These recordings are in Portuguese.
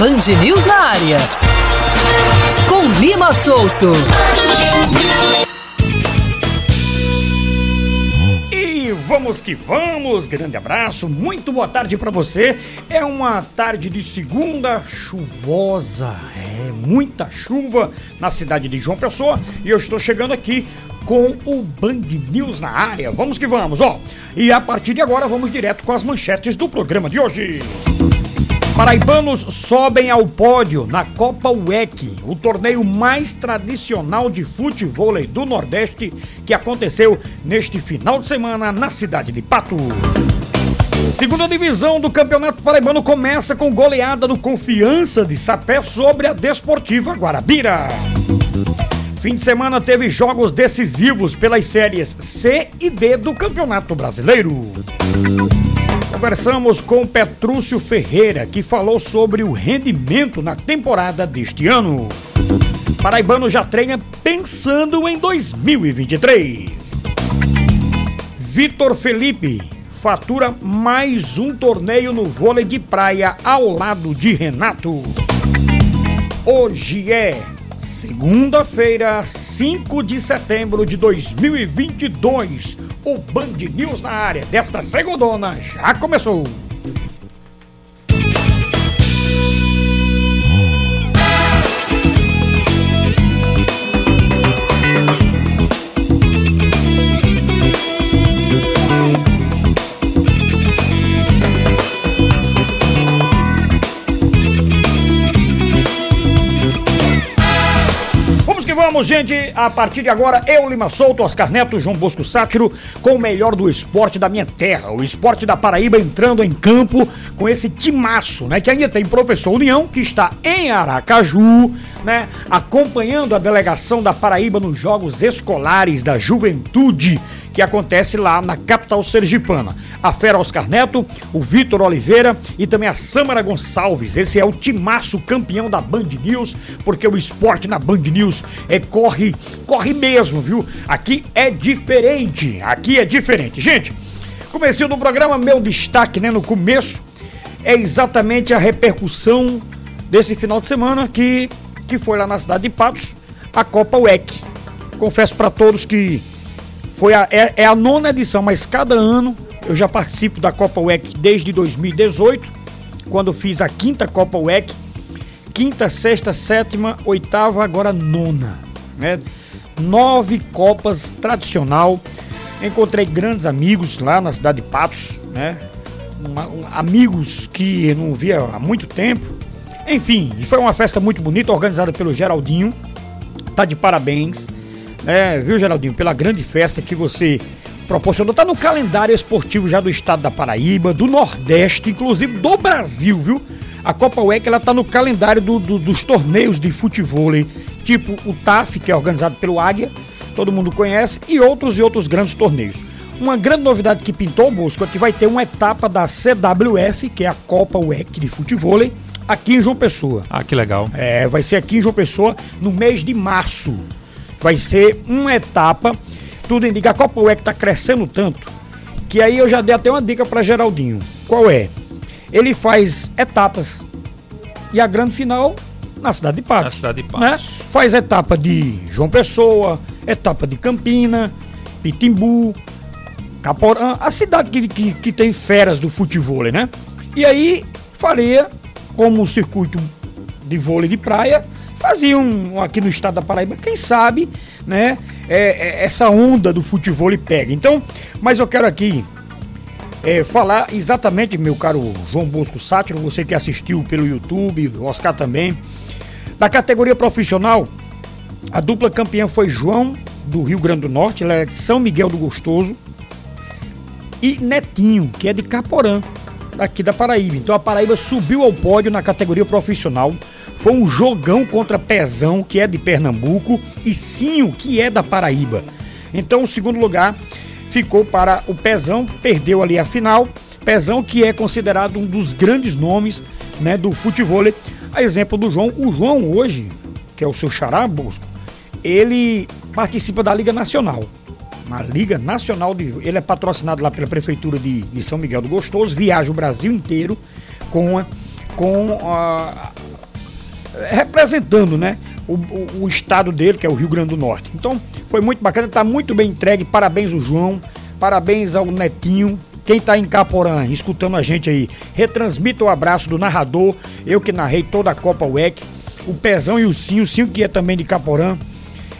Band News na área. Com Lima Solto. E vamos que vamos, grande abraço, muito boa tarde para você. É uma tarde de segunda chuvosa, é muita chuva na cidade de João Pessoa e eu estou chegando aqui com o Band News na área. Vamos que vamos, ó. E a partir de agora vamos direto com as manchetes do programa de hoje. Paraibanos sobem ao pódio na Copa UEC, o torneio mais tradicional de futebol do Nordeste que aconteceu neste final de semana na cidade de Patos. Segunda divisão do Campeonato Paraibano começa com goleada do Confiança de Sapé sobre a Desportiva Guarabira. Fim de semana teve jogos decisivos pelas séries C e D do Campeonato Brasileiro. Conversamos com Petrúcio Ferreira, que falou sobre o rendimento na temporada deste ano. Paraibano já treina pensando em 2023. Vitor Felipe fatura mais um torneio no vôlei de praia ao lado de Renato. Hoje é segunda-feira, 5 de setembro de 2022. O Band News na área desta segundona já começou. Gente. A partir de agora, eu, Lima Souto, Oscar Neto, João Bosco Sátiro, com o melhor do esporte da minha terra. O esporte da Paraíba entrando em campo com esse timaço, né? Que ainda tem professor União, que está em Aracaju, né? Acompanhando a delegação da Paraíba nos Jogos Escolares da Juventude, que acontece lá na capital sergipana. A Fera Oscar Neto, o Vitor Oliveira e também a Samara Gonçalves. Esse é o timaço campeão da Band News, porque o esporte na Band News é corre, corre mesmo, viu? Aqui é diferente, aqui é diferente. Gente, comecei do programa, meu destaque, né, no começo, é exatamente a repercussão desse final de semana que, que foi lá na cidade de Patos, a Copa UEC. Confesso para todos que foi a, é, é a nona edição, mas cada ano eu já participo da Copa UEC desde 2018, quando fiz a quinta Copa UEC. Quinta, sexta, sétima, oitava, agora nona. Né? Nove Copas tradicional. Encontrei grandes amigos lá na cidade de Patos, né? Amigos que eu não via há muito tempo. Enfim, foi uma festa muito bonita, organizada pelo Geraldinho. Tá de parabéns, né? Viu, Geraldinho, pela grande festa que você proporcionou. Tá no calendário esportivo já do estado da Paraíba, do Nordeste, inclusive do Brasil, viu? A Copa UEC ela tá no calendário do- do- dos torneios de futebol, tipo o TAF, que é organizado pelo Águia, todo mundo conhece, e outros e outros grandes torneios. Uma grande novidade que pintou, Bosco, é que vai ter uma etapa da CWF, que é a Copa UEC de futebol, aqui em João Pessoa. Ah, que legal. É, vai ser aqui em João Pessoa no mês de março. Vai ser uma etapa. Tudo indica. A Copa UEC tá crescendo tanto que aí eu já dei até uma dica para Geraldinho. Qual é? Ele faz etapas. E a grande final na cidade de Patos. Na cidade de Patos. Né? Faz etapa de João Pessoa, etapa de Campina, Pitimbu, Caporã, a cidade que, que, que tem feras do futebol, né? E aí faria como circuito de vôlei de praia, fazia um aqui no estado da Paraíba, quem sabe, né? é, é, essa onda do futebol pega. Então, mas eu quero aqui é, falar exatamente, meu caro João Bosco Sátiro, você que assistiu pelo YouTube, Oscar também, da categoria profissional, a dupla campeã foi João do Rio Grande do Norte, ela é de São Miguel do Gostoso, e Netinho, que é de Caporã, daqui da Paraíba. Então a Paraíba subiu ao pódio na categoria profissional. Foi um jogão contra Pezão, que é de Pernambuco, e Sinho, que é da Paraíba. Então o segundo lugar ficou para o Pezão, perdeu ali a final. Pezão, que é considerado um dos grandes nomes né, do futebol. A exemplo do João. O João hoje, que é o seu xará, Bosco, ele participa da Liga Nacional. Na Liga Nacional de. Ele é patrocinado lá pela Prefeitura de, de São Miguel do Gostoso, viaja o Brasil inteiro com, com a- representando, né? O, o, o, estado dele, que é o Rio Grande do Norte. Então, foi muito bacana, tá muito bem entregue. Parabéns o João, parabéns ao Netinho. Quem está em Caporã, escutando a gente aí, retransmita o abraço do narrador, eu que narrei toda a Copa UEC, o Pezão e o Cinho, o Cinho que é também de Caporã.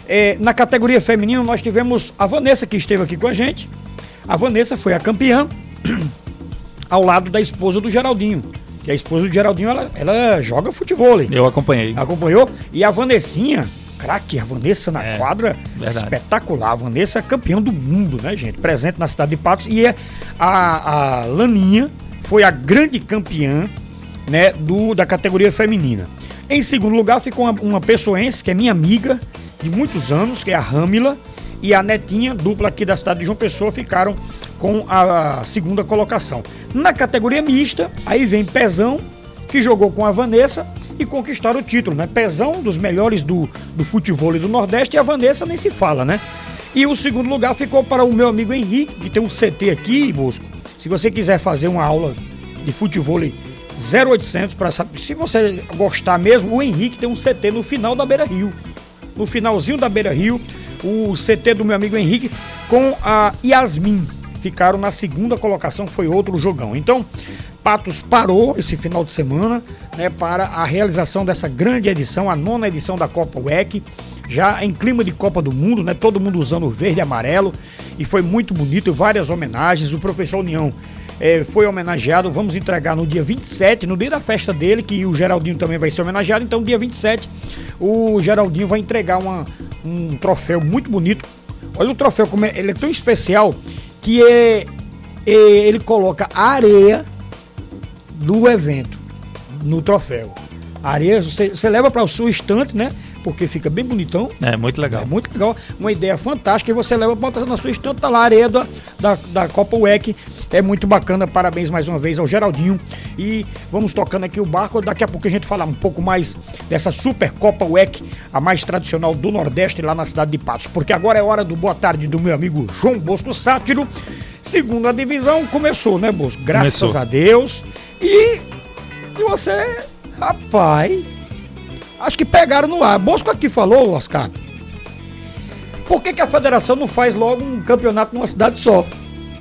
É, na categoria feminina, nós tivemos a Vanessa que esteve aqui com a gente. A Vanessa foi a campeã, ao lado da esposa do Geraldinho. Que a esposa do Geraldinho, ela, ela joga futebol. Eu acompanhei. Acompanhou? E a Vanessinha, craque, a Vanessa na é, quadra, verdade. espetacular. A Vanessa é campeã do mundo, né, gente? Presente na cidade de Patos. E é a, a Laninha foi a grande campeã né, do, da categoria feminina. Em segundo lugar ficou uma, uma pessoense, que é minha amiga de muitos anos, que é a Ramila, e a Netinha, dupla aqui da cidade de João Pessoa, ficaram com a segunda colocação. Na categoria mista, aí vem Pezão, que jogou com a Vanessa e conquistaram o título, né? Pezão, dos melhores do, do futebol do Nordeste, e a Vanessa nem se fala, né? E o segundo lugar ficou para o meu amigo Henrique, que tem um CT aqui, Bosco. Se você quiser fazer uma aula de futebol 0800 para saber, se você gostar mesmo, o Henrique tem um CT no final da Beira Rio. No finalzinho da Beira Rio, o CT do meu amigo Henrique com a Yasmin. Ficaram na segunda colocação, foi outro jogão. Então, Patos parou esse final de semana né, para a realização dessa grande edição, a nona edição da Copa WEC, já em clima de Copa do Mundo, né, todo mundo usando verde e amarelo, e foi muito bonito, várias homenagens. O professor União é, foi homenageado, vamos entregar no dia 27, no dia da festa dele, que o Geraldinho também vai ser homenageado, então dia 27 o Geraldinho vai entregar uma, um troféu muito bonito. Olha o troféu, como é, ele é tão especial que é, é ele coloca a areia do evento no troféu. A areia você, você leva para o seu estante, né? Porque fica bem bonitão. É, muito legal. É muito legal. Uma ideia fantástica. E você leva, bota na sua estante, tá lá a areia da, da, da Copa WEC. É muito bacana. Parabéns mais uma vez ao Geraldinho. E vamos tocando aqui o barco. Daqui a pouco a gente fala um pouco mais dessa Super Copa WEC, a mais tradicional do Nordeste, lá na cidade de Patos. Porque agora é hora do boa tarde do meu amigo João Bosco Sátiro. Segunda divisão começou, né, Bosco? Graças começou. a Deus. E, e você, rapaz, acho que pegaram no ar. Bosco aqui falou, Oscar. Por que, que a federação não faz logo um campeonato numa cidade só?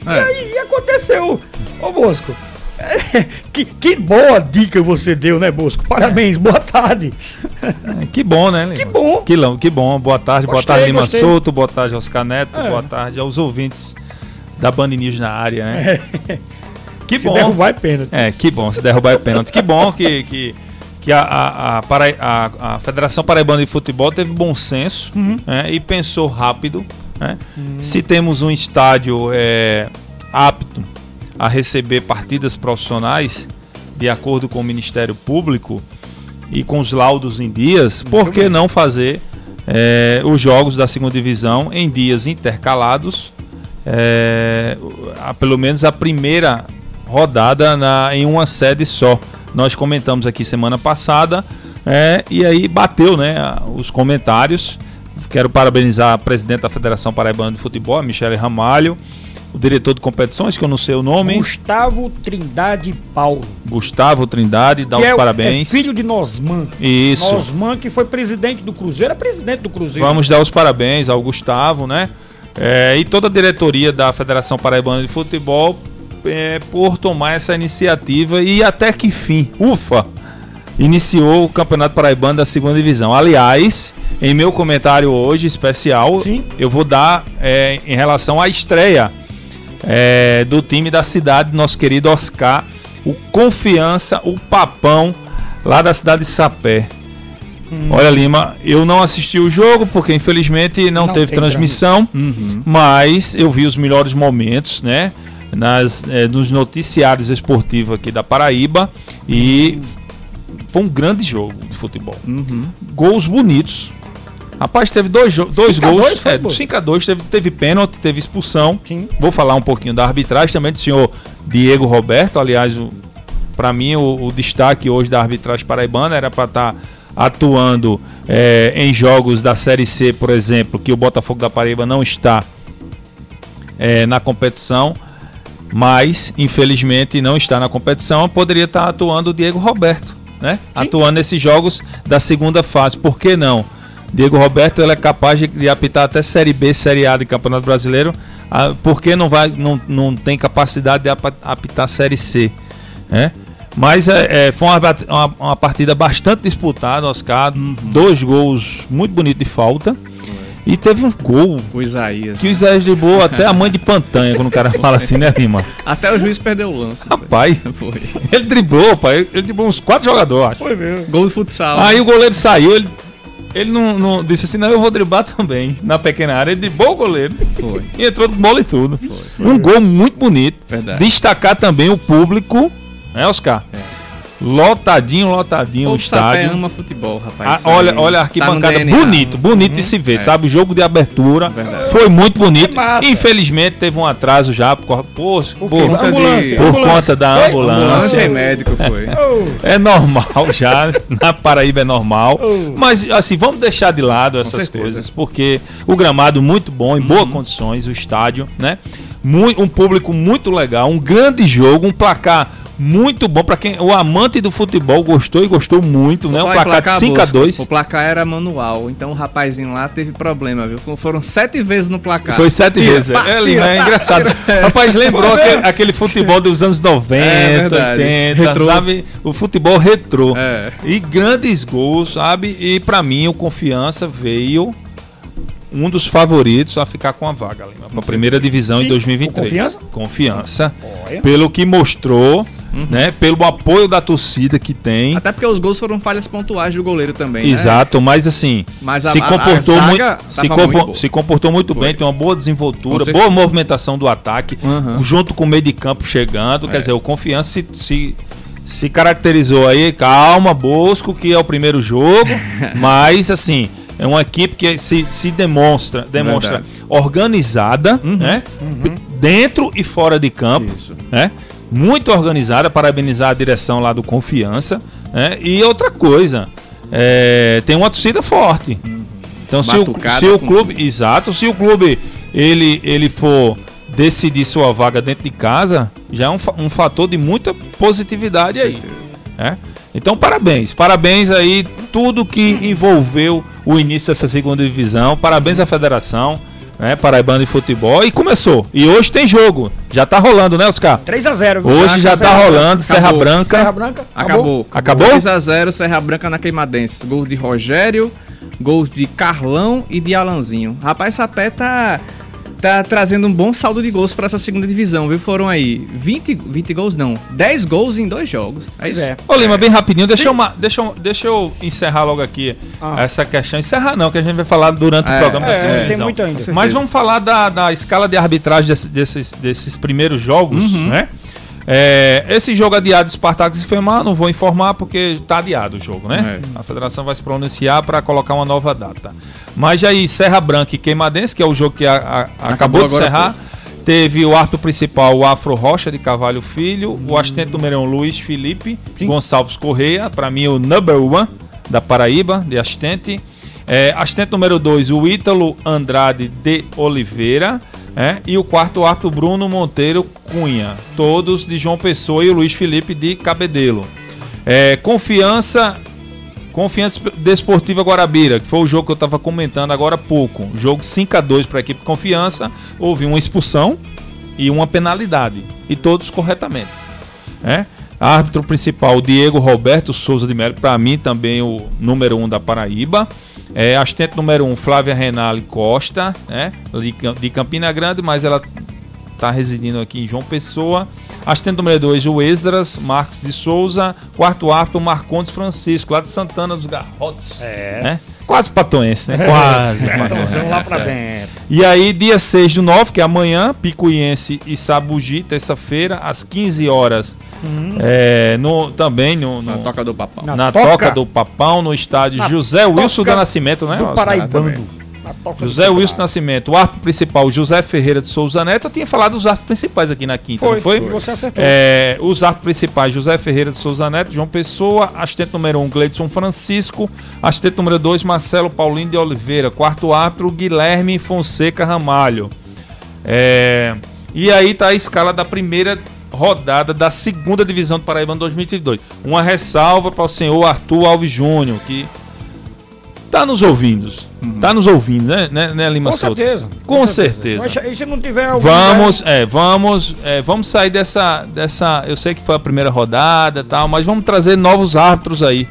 É. E aí aconteceu. Ô Bosco, que, que, boa dica você deu, né, Bosco? Parabéns, boa tarde. É, que bom, né, Lima? Que bom. Que, que bom, boa tarde, gostei, boa tarde, Lima gostei. Souto, boa tarde, Oscar Neto, é. boa tarde aos ouvintes da Band News na área, né? É. Que se bom. Se derrubar é pênalti. É, que bom, se derrubar é pênalti. Que bom que, que, que a, a, a, Para, a, a Federação Paraibana de Futebol teve bom senso uhum. né, e pensou rápido. Né? Uhum. Se temos um estádio é, apto a receber partidas profissionais, de acordo com o Ministério Público e com os laudos em dias, Muito por que bem. não fazer é, os jogos da segunda divisão em dias intercalados? É, a, pelo menos a primeira rodada na, em uma sede só. Nós comentamos aqui semana passada é, e aí bateu né, os comentários. Quero parabenizar a presidente da Federação Paraibana de Futebol, a Michele Ramalho, o diretor de competições, que eu não sei o nome. Gustavo Trindade Paulo. Gustavo Trindade, dá que os é, parabéns. É filho de Nosman. Isso. Nosman, que foi presidente do Cruzeiro, é presidente do Cruzeiro. Vamos dar os parabéns ao Gustavo, né? É, e toda a diretoria da Federação Paraibana de Futebol é, por tomar essa iniciativa e até que fim, ufa, iniciou o Campeonato Paraibano da segunda divisão. Aliás, em meu comentário hoje especial, Sim. eu vou dar é, em relação à estreia é, do time da cidade, nosso querido Oscar, o Confiança, o Papão, lá da cidade de Sapé. Hum. Olha, Lima, eu não assisti o jogo porque infelizmente não, não teve transmissão, uhum. mas eu vi os melhores momentos, né? nas, é, nos noticiários esportivos aqui da Paraíba e foi um grande jogo de futebol. Uhum. Gols bonitos. Rapaz, teve dois, dois gols. 5 a 2 é, teve, teve pênalti, teve expulsão. Sim. Vou falar um pouquinho da arbitragem também do senhor Diego Roberto. Aliás, para mim, o, o, destaque hoje da arbitragem paraibana era para estar tá atuando é, em jogos da Série C, por exemplo, que o Botafogo da Paraíba não está é, na competição mas infelizmente não está na competição. Poderia estar atuando o Diego Roberto, né? Atuando nesses jogos da segunda fase. Por que não? Diego Roberto ele é capaz de, de apitar até Série B, Série A de Campeonato Brasileiro. Ah, por que não, vai, não, não tem capacidade de apitar Série C? Né? Mas é, é, foi uma, uma- uma partida bastante disputada, Oscar. Dois gols muito bonitos de falta. E teve um gol O Isaías. que o Isaías driblou até a mãe de Pantanha, quando o cara fala assim, né, Lima? Até o juiz perdeu o lance. Rapaz, Foi. ele driblou, pai. Ele driblou uns quatro jogadores, acho. Foi mesmo. Gol de futsal. Aí o goleiro saiu, ele, ele não, não- disse assim, não, eu vou driblar também, na pequena área. Ele driblou o goleiro Foi. e entrou com bola e tudo. Um gol muito bonito. Verdade. Destacar também o público, né, Oscar? Lotadinho, lotadinho o Sapé estádio. ama futebol, Ah, rapaz. Isso olha, olha a tá arquibancada, DNA. bonito, bonito de se ver, sabe? O jogo de abertura Verdade. foi muito bonito. É. Infelizmente teve um atraso já por, por, por, conta ambulância, por ambulância. conta da Foi? Ambulância ambulância. e médico foi. É normal já, na Paraíba é normal. Oh. Mas assim, vamos deixar de lado essas coisas, porque o gramado muito bom, em boas condições, o estádio, né? Um público muito legal, um grande jogo, um placar muito bom para quem o amante do futebol gostou e gostou muito, né? Um Olha, placar de 5 a Bosco, 2. O placar era manual, então o rapazinho lá teve problema, viu? Foram sete vezes no placar. Foi sete Tira, vezes. pá, É, tira, Lima, é engraçado. tira. Rapaz, lembrou aquele, aquele futebol dos anos 90, É verdade. 80, Retrô. sabe? O futebol retrô. É. E grandes gols, sabe? E pra mim o Confiança veio um dos favoritos a ficar com a vaga, Lima, pra primeira divisão em Sim. 2023. O Confiança? Confiança. Olha. Pelo que mostrou, né? Pelo apoio da torcida que tem. Até porque os gols foram falhas pontuais do goleiro também. né? Exato, mas assim, Mas a- se comportou a muito, se, compo- muito se comportou muito Foi. bem, tem uma boa desenvoltura, boa movimentação do ataque, Uhum. junto com o meio de campo chegando, É. quer dizer, o confiança se, se, se caracterizou aí, calma, Bosco, que é o primeiro jogo, mas assim, é uma equipe que se, se demonstra, demonstra Verdade. organizada, Uhum. né? Dentro e fora de campo, Isso. né? Muito organizada, parabenizar a direção lá do Confiança, né? E outra coisa, é, tem uma torcida forte. Então se o, se o com clube, exato, se o clube ele ele for decidir sua vaga dentro de casa, já é um, um fator de muita positividade aí, né? Então parabéns, parabéns aí tudo que envolveu o início dessa segunda divisão, parabéns à federação, né? Paraibano de futebol e começou. E hoje tem jogo, já tá rolando, né, Oscar? 3x0. Hoje já tá rolando, Serra Acabou. Branca. Serra Branca. Acabou. Acabou? 2x0, Serra Branca na Queimadense. Gol de Rogério, gols de Carlão e de Alanzinho. Rapaz, Sapé tá, tá trazendo um bom saldo de gols pra essa segunda divisão, viu? Foram aí 20, 20 gols, não. 10 gols em dois jogos. É Pois isso. é. Ô Lima, bem rapidinho, deixa eu, deixa, eu, deixa eu encerrar logo aqui Ah. essa questão. Encerrar não, que a gente vai falar durante o É, programa da é, segunda tem divisão. muito ainda. Mas vamos falar da, da escala de arbitragem desse- desses, desses primeiros jogos, Uhum. né? É, esse jogo adiado Spartak e Femar, não vou informar porque está adiado o jogo, né? É. A federação vai se pronunciar para colocar uma nova data. Mas aí, Serra Branca e Queimadense, que é o jogo que a- a- acabou, Acabou de encerrar, teve o árbitro principal, o Afro Rocha de Cavalho Filho, o assistente número 1, Luiz Felipe Sim. Gonçalves Correia, para mim o number one da Paraíba, de assistente. É, assistente número 2, o Ítalo Andrade de Oliveira. é, e o quarto árbitro, Bruno Monteiro Cunha. Todos de João Pessoa e o Luiz Felipe de Cabedelo. É, confiança. Confiança Desportiva Guarabira, que foi o jogo que eu estava comentando agora há pouco. Jogo 5 a 2 para a equipe Confiança. Houve uma expulsão e uma penalidade. E todos corretamente. É? Árbitro principal, Diego Roberto Souza de Melo, para mim também o número um da Paraíba. É, assistente número um, Flávia Renale Costa, né? de Campina Grande, mas ela está residindo aqui em João Pessoa. Assistente número 2, o Esdras Marques de Souza. Quarto árbitro, Marcondes Francisco, lá de Santana dos Garrotes. É. Né? Quase patoense, né? Quase. Então, patoense. vamos lá pra É. dentro. E aí, dia 6 do 9, que é amanhã, Picuiense e Sabugi, terça-feira, às 15 horas. É, no, também no, no- Na toca do papão. Na na toca- toca, do Papão, no estádio Na José Wilson do Nascimento, né? Do Oscar? Paraibano. José Wilson. Nascimento, o árbitro principal, José Ferreira de Souza Neto. Eu tinha falado dos árbitros principais aqui na quinta, Foi, não foi? Você acertou. É, os árbitros principais, José Ferreira de Souza Neto, João Pessoa, assistente número 1, um, Gleidson Francisco, assistente número 2, Marcelo Paulinho de Oliveira, quarto árbitro, Guilherme Fonseca Ramalho. É, e aí tá a escala da primeira rodada da segunda divisão do Paraíba 2022. Uma ressalva para o senhor Arthur Alves Júnior, que tá nos ouvindo. Tá nos ouvindo, né, né, né Lima Com Souto? certeza. Com certeza. Mas, e se não tiver algum Vamos, é, vamos, é, vamos sair dessa, dessa. Eu sei que foi a primeira rodada, tal, mas vamos trazer novos árbitros aí.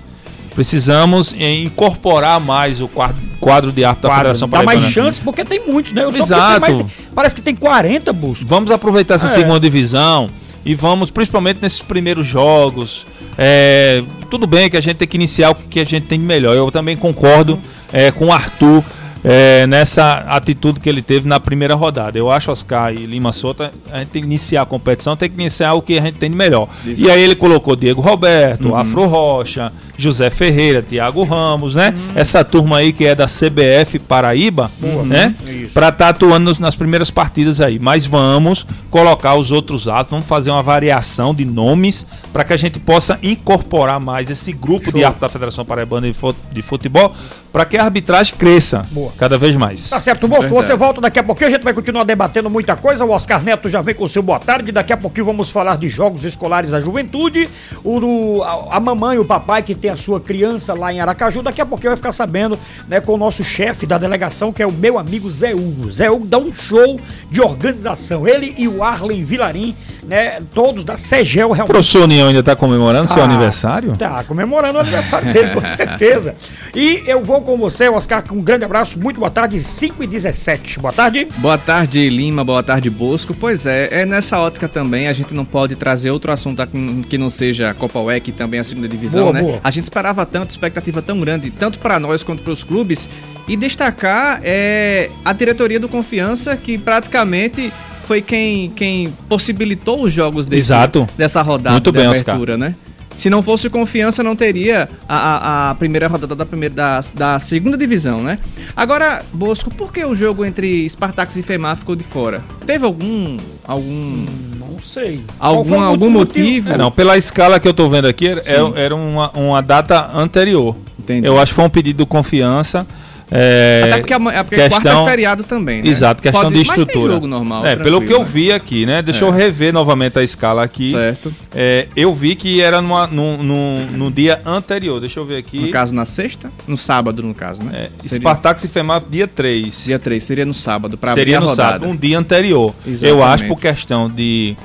Precisamos incorporar mais o quadro, quadro de árbitro da quadro, Federação dá mais chance, porque tem muitos, né? Eu Exato. mais- parece que tem 40 buscos. Vamos aproveitar essa É. segunda divisão e vamos, principalmente nesses primeiros jogos. é, tudo bem que a gente tem que iniciar o que a gente tem de melhor. Eu também concordo é, com o Arthur é, nessa atitude que ele teve na primeira rodada. Eu acho, Oscar e Lima Souto, a gente tem que iniciar a competição, tem que iniciar o que a gente tem de melhor. E aí ele colocou Diego Roberto, Afro Rocha, José Ferreira, Thiago Ramos, né? Essa turma aí que é da CBF Paraíba, né? Isso. Para estar atuando nos- nas primeiras partidas aí. Mas vamos colocar os outros atos, vamos fazer uma variação de nomes para que a gente possa incorporar mais esse grupo de Show. árbitros da Federação Paraibana de Fu- de Futebol para que a arbitragem cresça Boa. cada vez mais. Tá certo, Bosco, Verdade. você volta daqui a pouquinho, a gente vai continuar debatendo muita coisa. O Oscar Neto já vem com o seu boa tarde. Daqui a pouquinho vamos falar de jogos escolares da juventude. O do, a, a mamãe e o papai que tem a sua criança lá em Aracaju. Daqui a pouquinho vai ficar sabendo né, com o nosso chefe da delegação, que é o meu amigo Zé Hugo. Zé Hugo dá um show de organização. Ele e o Arlen Vilarim, né, todos da Segel O realmente. professor União ainda está comemorando seu Ah, aniversário? Tá, comemorando o aniversário dele, com certeza. E eu vou com você, Oscar, com um grande abraço. Muito boa tarde, 5 e 17 Boa tarde. Boa tarde, Lima. Boa tarde, Bosco. Pois é, é nessa ótica também a gente não pode trazer outro assunto aqui que não seja a Copa UEC e também a segunda divisão, Boa, né? boa. A gente esperava tanto, expectativa tão grande, tanto para nós quanto para os clubes, e destacar é, a diretoria do Confiança, que praticamente foi quem, quem possibilitou os jogos desse, Exato. dessa rodada Muito de bem, Oscar. abertura, né? Se não fosse confiança, não teria a, a, a primeira rodada da, primeira, da, da segunda divisão, né? Agora, Bosco, por que o jogo entre Spartax e Femar ficou de fora? Teve algum. algum. Não sei. Algum- algum motivo? É, não, pela escala que eu tô vendo aqui, era, Sim. era uma, uma data anterior. Entendi. Eu acho que foi um pedido do confiança. É, Até porque, a, é porque quarta questão- é feriado também, né? Exato, questão Pode- de mas tem estrutura. jogo normal. é, pelo que eu né? vi aqui, né? Deixa É. eu rever novamente a escala aqui. Certo. É, eu vi que era numa, num, num, no dia anterior. Deixa eu ver aqui. No caso, na sexta? No sábado, no caso, né? É, Seria- Spartax e Femar dia 3. Dia 3, seria no sábado, pra Seria no sábado, um dia anterior. Eu Exatamente. acho por questão de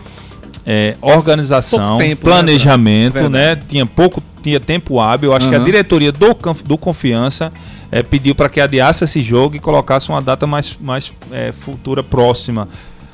é, organização, tempo, né, planejamento, Bruno? né? Tinha pouco, tinha tempo hábil. Eu acho que a diretoria do, do Confiança é, pediu para que adiasse esse jogo e colocasse uma data mais, mais é, futura, próxima.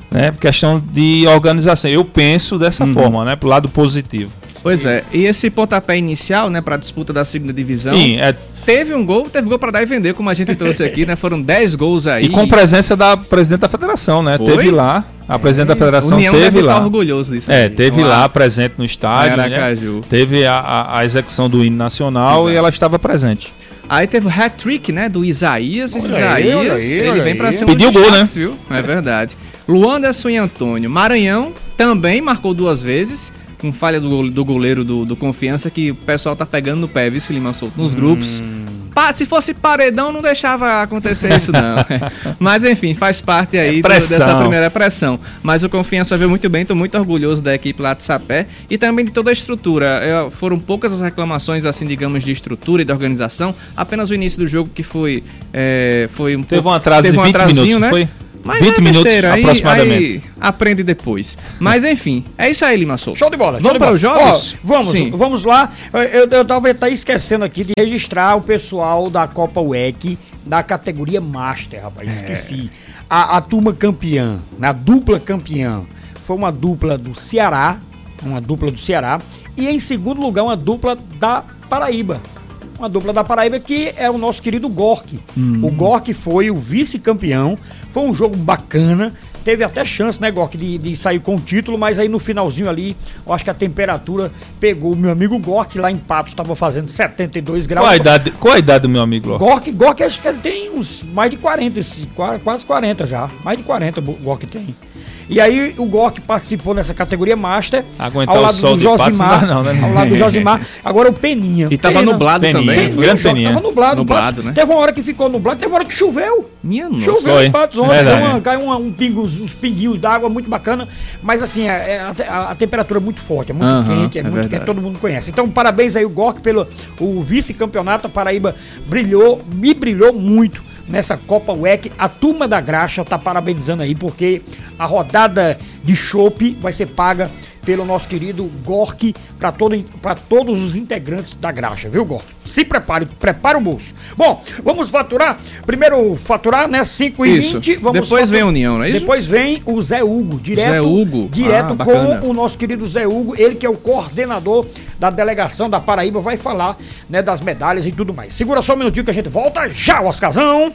Né? Questão de organização. Eu penso dessa Uhum. forma, né? Pro lado positivo. Pois é, e esse pontapé inicial, né, pra disputa da segunda divisão, Sim, é, teve um gol, teve gol pra dar e vender, como a gente trouxe aqui, né? Foram 10 gols aí. e com presença da presidente da federação, né? Foi? Teve lá, a presidente da federação União teve deve lá. estar orgulhoso disso. É, aí. teve lá presente no estádio, né? Teve a, a, a execução do hino nacional Exato. e ela estava presente. Aí teve o hat-trick, né, do Isaías. Esse Olha aí, olha Isaías, aí, ele olha vem pra um Pediu gol, destaques, viu? É verdade. Luanderson e Antônio. Maranhão também marcou duas vezes, com falha do, gole- do goleiro do, do Confiança, que o pessoal tá pegando no pé, vice Lima solto nos grupos. Se fosse paredão, não deixava acontecer isso, não. Mas enfim, faz parte aí É do- dessa primeira pressão. Mas o Confiança veio muito bem, tô muito orgulhoso da equipe lá de Sapé e também de toda a estrutura. É, foram poucas as reclamações, assim, digamos, de estrutura e de organização. Apenas o início do jogo que foi, é, foi um Teve pouco- um atraso teve de um 20 atrasinho, minutos, né? foi? Mas 20 é minutos besteira, aí- aproximadamente. aí aprende depois. Mas enfim, é isso aí, Lima. Show de bola. show Vamos de para bola. os jogos? Ó, vamos, Sim. vamos lá. Eu, eu tava até esquecendo aqui de registrar o pessoal da Copa UEC da categoria Master, rapaz. É. Esqueci. A, a turma campeã, na dupla campeã, foi uma dupla do Ceará, uma dupla do Ceará, e em segundo lugar uma dupla da Paraíba. Uma dupla da Paraíba que é o nosso querido Gork. Hum. O Gork foi o vice-campeão. Foi um jogo bacana. Teve até chance, né, Gork, de, de sair com o título, mas aí no finalzinho ali, eu acho que a temperatura pegou o meu amigo Gork lá em Patos, estava fazendo 72 graus. Qual a idade, qual a idade do meu amigo? Gork, Gork acho que ele tem uns mais de 40, esse, qua- quase 40 já. Mais de 40 o Gork tem. E aí o Gork participou nessa categoria Master. Aguentar ao o lado sol do Josimar. não né? Ao lado do Josimar. Agora o Peninha. E tava Pena. nublado Peninha. também. Peninha, grande o Peninha. Tava nublado. Nublado, né? Teve uma hora que ficou nublado, teve uma hora que choveu. Minha nossa. Choveu em Patos ontem, Verdade. caiu, uma, caiu uma- um pingo, uns, pinguinhos d'água muito bacana, mas assim, é- é a, a- a temperatura é muito forte, é muito quente, é, é muito verdade. quente, todo mundo conhece. Então, parabéns aí o Gork pelo o vice-campeonato, a Paraíba brilhou, me brilhou muito nessa Copa WEC. A turma da graxa tá parabenizando aí, porque a rodada de chopp vai ser paga pelo nosso querido Gork para todo, pra todos os integrantes da graxa, viu, Gork? Se prepare, prepara o bolso. Bom, vamos faturar. Primeiro faturar, né? 5 e Isso. 20. Vamos Depois vem a. União, não é isso? Depois vem o Zé Hugo, direto, Zé Hugo. direto Ah, com o nosso querido Zé Hugo, ele que é o coordenador da delegação da Paraíba, vai falar né, das medalhas e tudo mais. Segura só um minutinho que a gente volta já, Oscarzão.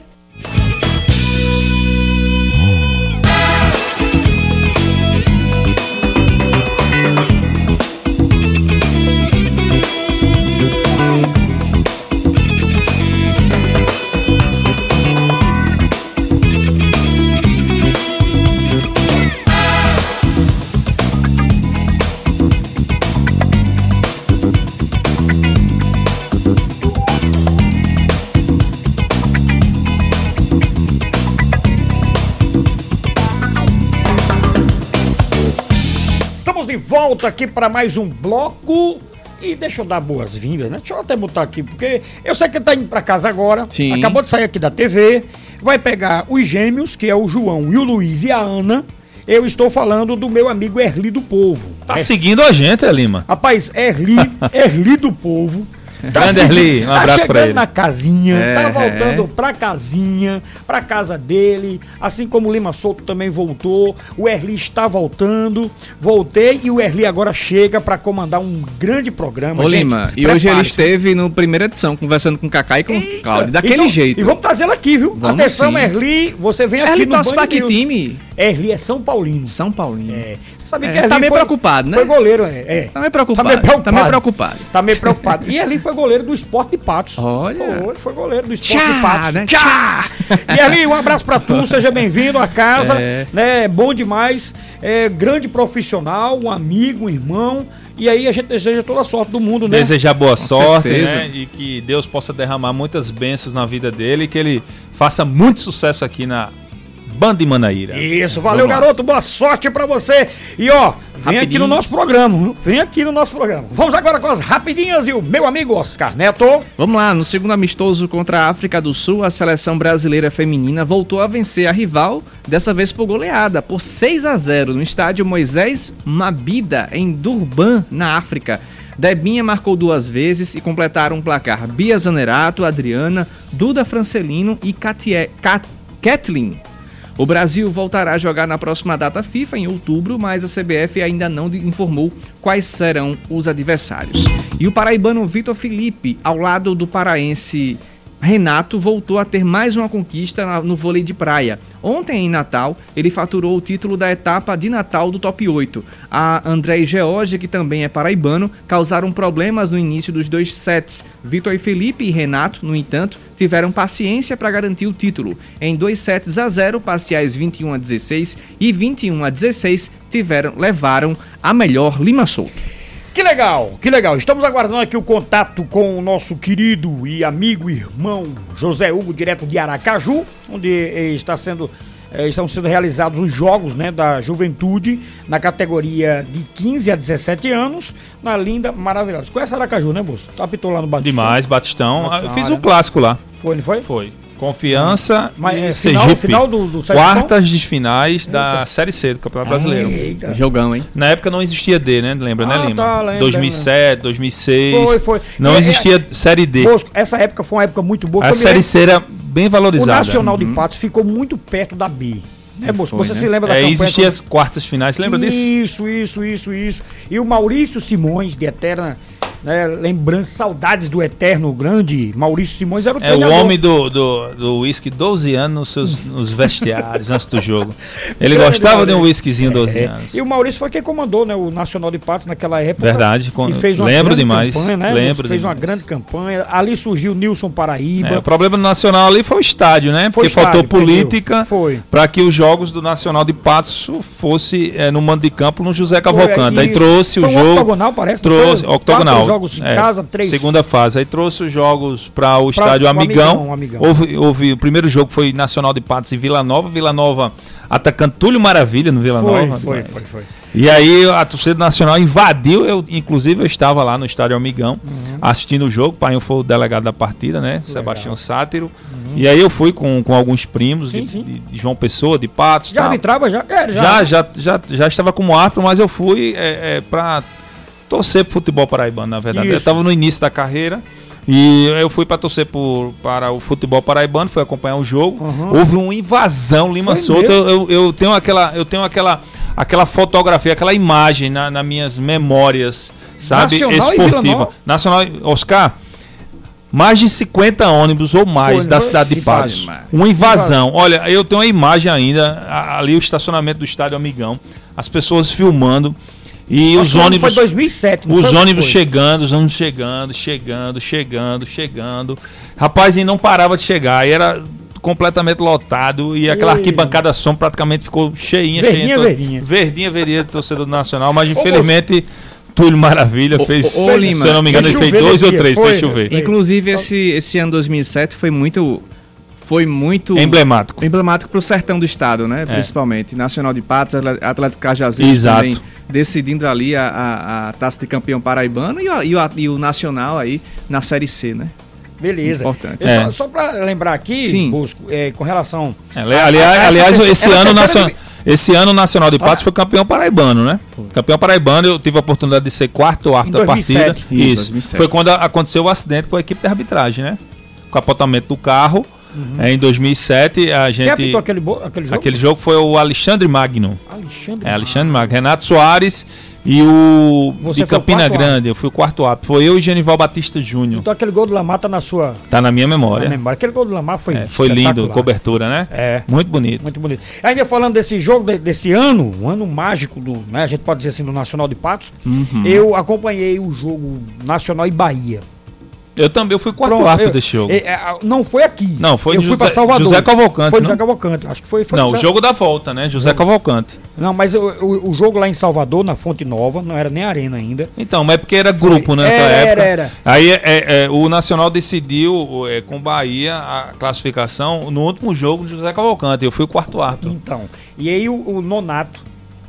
Volta aqui para mais um bloco. E deixa eu dar boas-vindas, né? Deixa eu até botar aqui, porque eu sei que ele tá indo para casa agora. Sim. Acabou de sair aqui da TV. Vai pegar os gêmeos, que é o João e o Luiz e a Ana. Eu estou falando do meu amigo Erli do Povo. Tá É, seguindo a gente, é, Lima. Rapaz, Erli, Erli do Povo. Seguindo- Erli, um abraço tá pra ele. na casinha, É. tá voltando pra casinha, pra casa dele, assim como o Lima Souto também voltou, o Erli está voltando, voltei e o Erli agora chega pra comandar um grande programa. Ô Gente, Lima, e hoje ele esteve no primeira edição, conversando com o Kaká e com o Claudio. Daquele Então, jeito. E vamos trazê-lo aqui, viu? Vamos Atenção, sim. Erli, você vem aqui no torce pra que News. time? Erli é São Paulino. São Paulinho. É. Sabia É, que tá meio foi- preocupado, né? Foi goleiro, é. é. Tá meio preocupado. Tá meio preocupado. Tá meio preocupado. Tá meio preocupado. E ali foi goleiro do Esporte de Patos. Olha. Foi, foi goleiro do Esporte Tchá, de Patos. né? Tchá! E ali, um abraço pra tu, seja bem-vindo à casa. É. Né? Bom demais. É, grande profissional, um amigo, um irmão. E aí a gente deseja toda a sorte do mundo, né? Desejar boa sorte, certeza. né? E que Deus possa derramar muitas bênçãos na vida dele e que ele faça muito sucesso aqui na Banda de Manaíra. Isso, valeu, Vamos lá. garoto. Boa sorte pra você. E ó, vem aqui no nosso programa. viu? Vem aqui no nosso programa. Vamos agora com as rapidinhas e o meu amigo Oscar Neto. Vamos lá, no segundo amistoso contra a África do Sul, a seleção brasileira feminina voltou a vencer a rival, dessa vez por goleada, por 6 a 0 no estádio Moisés Mabida, em Durban, na África. Debinha marcou duas vezes e completaram o placar Bia Zanerato, Adriana, Duda Francelino e Katie, Kat, Kathleen. O Brasil voltará a jogar na próxima data FIFA, em outubro, mas a CBF ainda não informou quais serão os adversários. E o paraibano Vitor Felipe, ao lado do paraense Renato, voltou a ter mais uma conquista no vôlei de praia. Ontem, em Natal, ele faturou o título da etapa de Natal do Top 8. A André e George, que também é paraibano, causaram problemas no início dos dois sets. Vitor e Felipe e Renato, no entanto, tiveram paciência para garantir o título. Em dois sets a 0, parciais 21 a 16 e 21 a 16, tiveram, levaram a melhor Lima Souto. Que legal, que legal. Estamos aguardando aqui o contato com o nosso querido e amigo irmão José Hugo, direto de Aracaju, onde eh, está sendo, eh, estão sendo realizados os jogos né, da juventude na categoria de 15 a 17 anos, na linda, maravilhosa. Conhece Aracaju, né, moço? Apitou lá no Batistão. Demais, Batistão. Ah, Eu fiz Olha. um clássico lá. Foi, não foi? Foi. Confiança Mas, e é, final- Sergipe. final do- do Série Quartas de finais da Série C do Campeonato Brasileiro. Eita. Jogão, hein? Na época não existia D, né? Lembra, Ah, né, Lima? tá, lembro, 2007, 2006. Foi, foi. Não É, é- existia Série D. Bosco, essa época foi uma época muito boa. A Série C era bem O valorizada. Nacional de Patos ficou muito perto da B. Né? Foi, Você né? se lembra da É, campanha? existia quando- as quartas finais, lembra disso? Isso, isso, isso, isso. E o Maurício Simões, de eterna né, lembranças, saudades do eterno grande Maurício Simões era o É o homem do, do, do whisky 12 anos nos, seus, nos vestiários antes do jogo. Ele Grande gostava de um whiskyzinho 12 É, anos. E o Maurício foi quem comandou né, o Nacional de Patos naquela época. Verdade, com- fez uma lembro demais, Campanha, né? lembro fez uma demais. grande campanha. Ali surgiu o Nilson Paraíba. É, o problema do Nacional ali foi o estádio, né? Porque estádio, faltou política para que os jogos do Nacional de Patos fosse é, no mando de campo no José Cavalcante. Aí trouxe Foi o jogo. octogonal, parece, trouxe octogonal. Jogos em É, casa, três Segunda fase. Aí trouxe os jogos para o estádio Amigão. Amigão, o Amigão. Houve, houve- o primeiro jogo foi Nacional de Patos e Vila Nova. Vila Nova atacando Túlio Maravilha no Vila Foi, Nova. foi, Mas- foi, foi. E aí a torcida nacional invadiu, eu inclusive eu estava lá no estádio Amigão Uhum. assistindo o jogo, o pai foi o delegado da partida, né, Sebastião Sátiro. E aí eu fui com, com alguns primos Sim, de, sim. de João Pessoa, de Patos, Já tal. arbitrava? Já? É, já. já, já, já, já estava como árbitro, mas eu fui é, é, para torcer pro futebol paraibano, na verdade. Eu Isso. estava no início da carreira. E eu fui para torcer por, para o futebol paraibano, fui acompanhar o jogo. Uhum. Houve uma invasão Lima Foi mesmo? Eu, eu, eu tenho aquela, eu tenho aquela, aquela fotografia, aquela imagem na, nas minhas memórias, sabe, Nacional esportiva. Nacional, Oscar, mais de 50 ônibus ou mais Foi, da não? cidade de Patos. Uma invasão. Olha, eu tenho uma imagem ainda, ali o estacionamento do estádio Amigão, as pessoas filmando e Acho os ônibus Foi 2007. não os foi? ônibus Foi. chegando, os ônibus chegando, chegando, chegando, chegando. Rapaz, e não parava de chegar. E era completamente lotado. E aquela arquibancada som praticamente ficou cheinha, Verdinha, cheinha. verdinha. Verdinha, verdinha do torcedor do Nacional. Mas infelizmente, Túlio Maravilha fez. ô, fez, Lima, se eu não me engano, fez ele fez dois ou três, foi? fez chover. Foi. Inclusive, esse, esse ano 2007 foi muito. Foi muito. Emblemático. emblemático para o sertão do estado, né? É. Principalmente. Nacional de Patos, Atl- Atlético Cajazeiras Exato. também decidindo ali a, a, a taça de campeão paraibano e, o- e, o, e o Nacional aí na Série C, né? Beleza. Importante. É. Só, só pra lembrar aqui, Sim. Busco, é, com relação. A- aliás, a- aliás, terceira- esse a ano, nacional, esse ano o Nacional de Patos Ah. foi campeão paraibano, né? Campeão paraibano, eu tive a oportunidade de ser quarto ou Em da partida. 2007. Isso, Isso. 2007. Foi quando a- aconteceu o acidente com a equipe de arbitragem, né? O capotamento do carro. É, em 2007, a Quem gente. apitou aquele, aquele jogo? Aquele jogo foi o Alexandre Magno. Alexandre. É, Alexandre Magno. Renato Soares e o Você de Campina Grande. Eu fui o quarto árbitro. Foi eu e Genival Batista Júnior. Então aquele gol do Lamar tá na sua Tá na minha na memória. memória. Aquele gol do Lamar foi É, foi lindo, cobertura, né? É. Muito bonito. Muito bonito. Ainda falando desse jogo, de- desse ano, um ano mágico, do, né, a gente pode dizer assim, do Nacional de Patos, Uhum. eu acompanhei o jogo Nacional e Bahia. Eu também fui quarto Pronto, eu- desse jogo. é, é, não foi aqui. Não, foi eu de fui José- Salvador. José Cavalcante, Foi não? José Cavalcante. Acho que foi. foi não, o José- jogo da volta, né? José Cavalcante. Não, mas o, o- o jogo lá em Salvador, na Fonte Nova, não era nem arena ainda. Então, mas é porque era grupo, né? Era, naquela era, época. era. Aí é, é, é, o Nacional decidiu é, com Bahia a classificação no último jogo do José Cavalcante. Eu fui o quarto árbitro. Então. E aí o, o Nonato.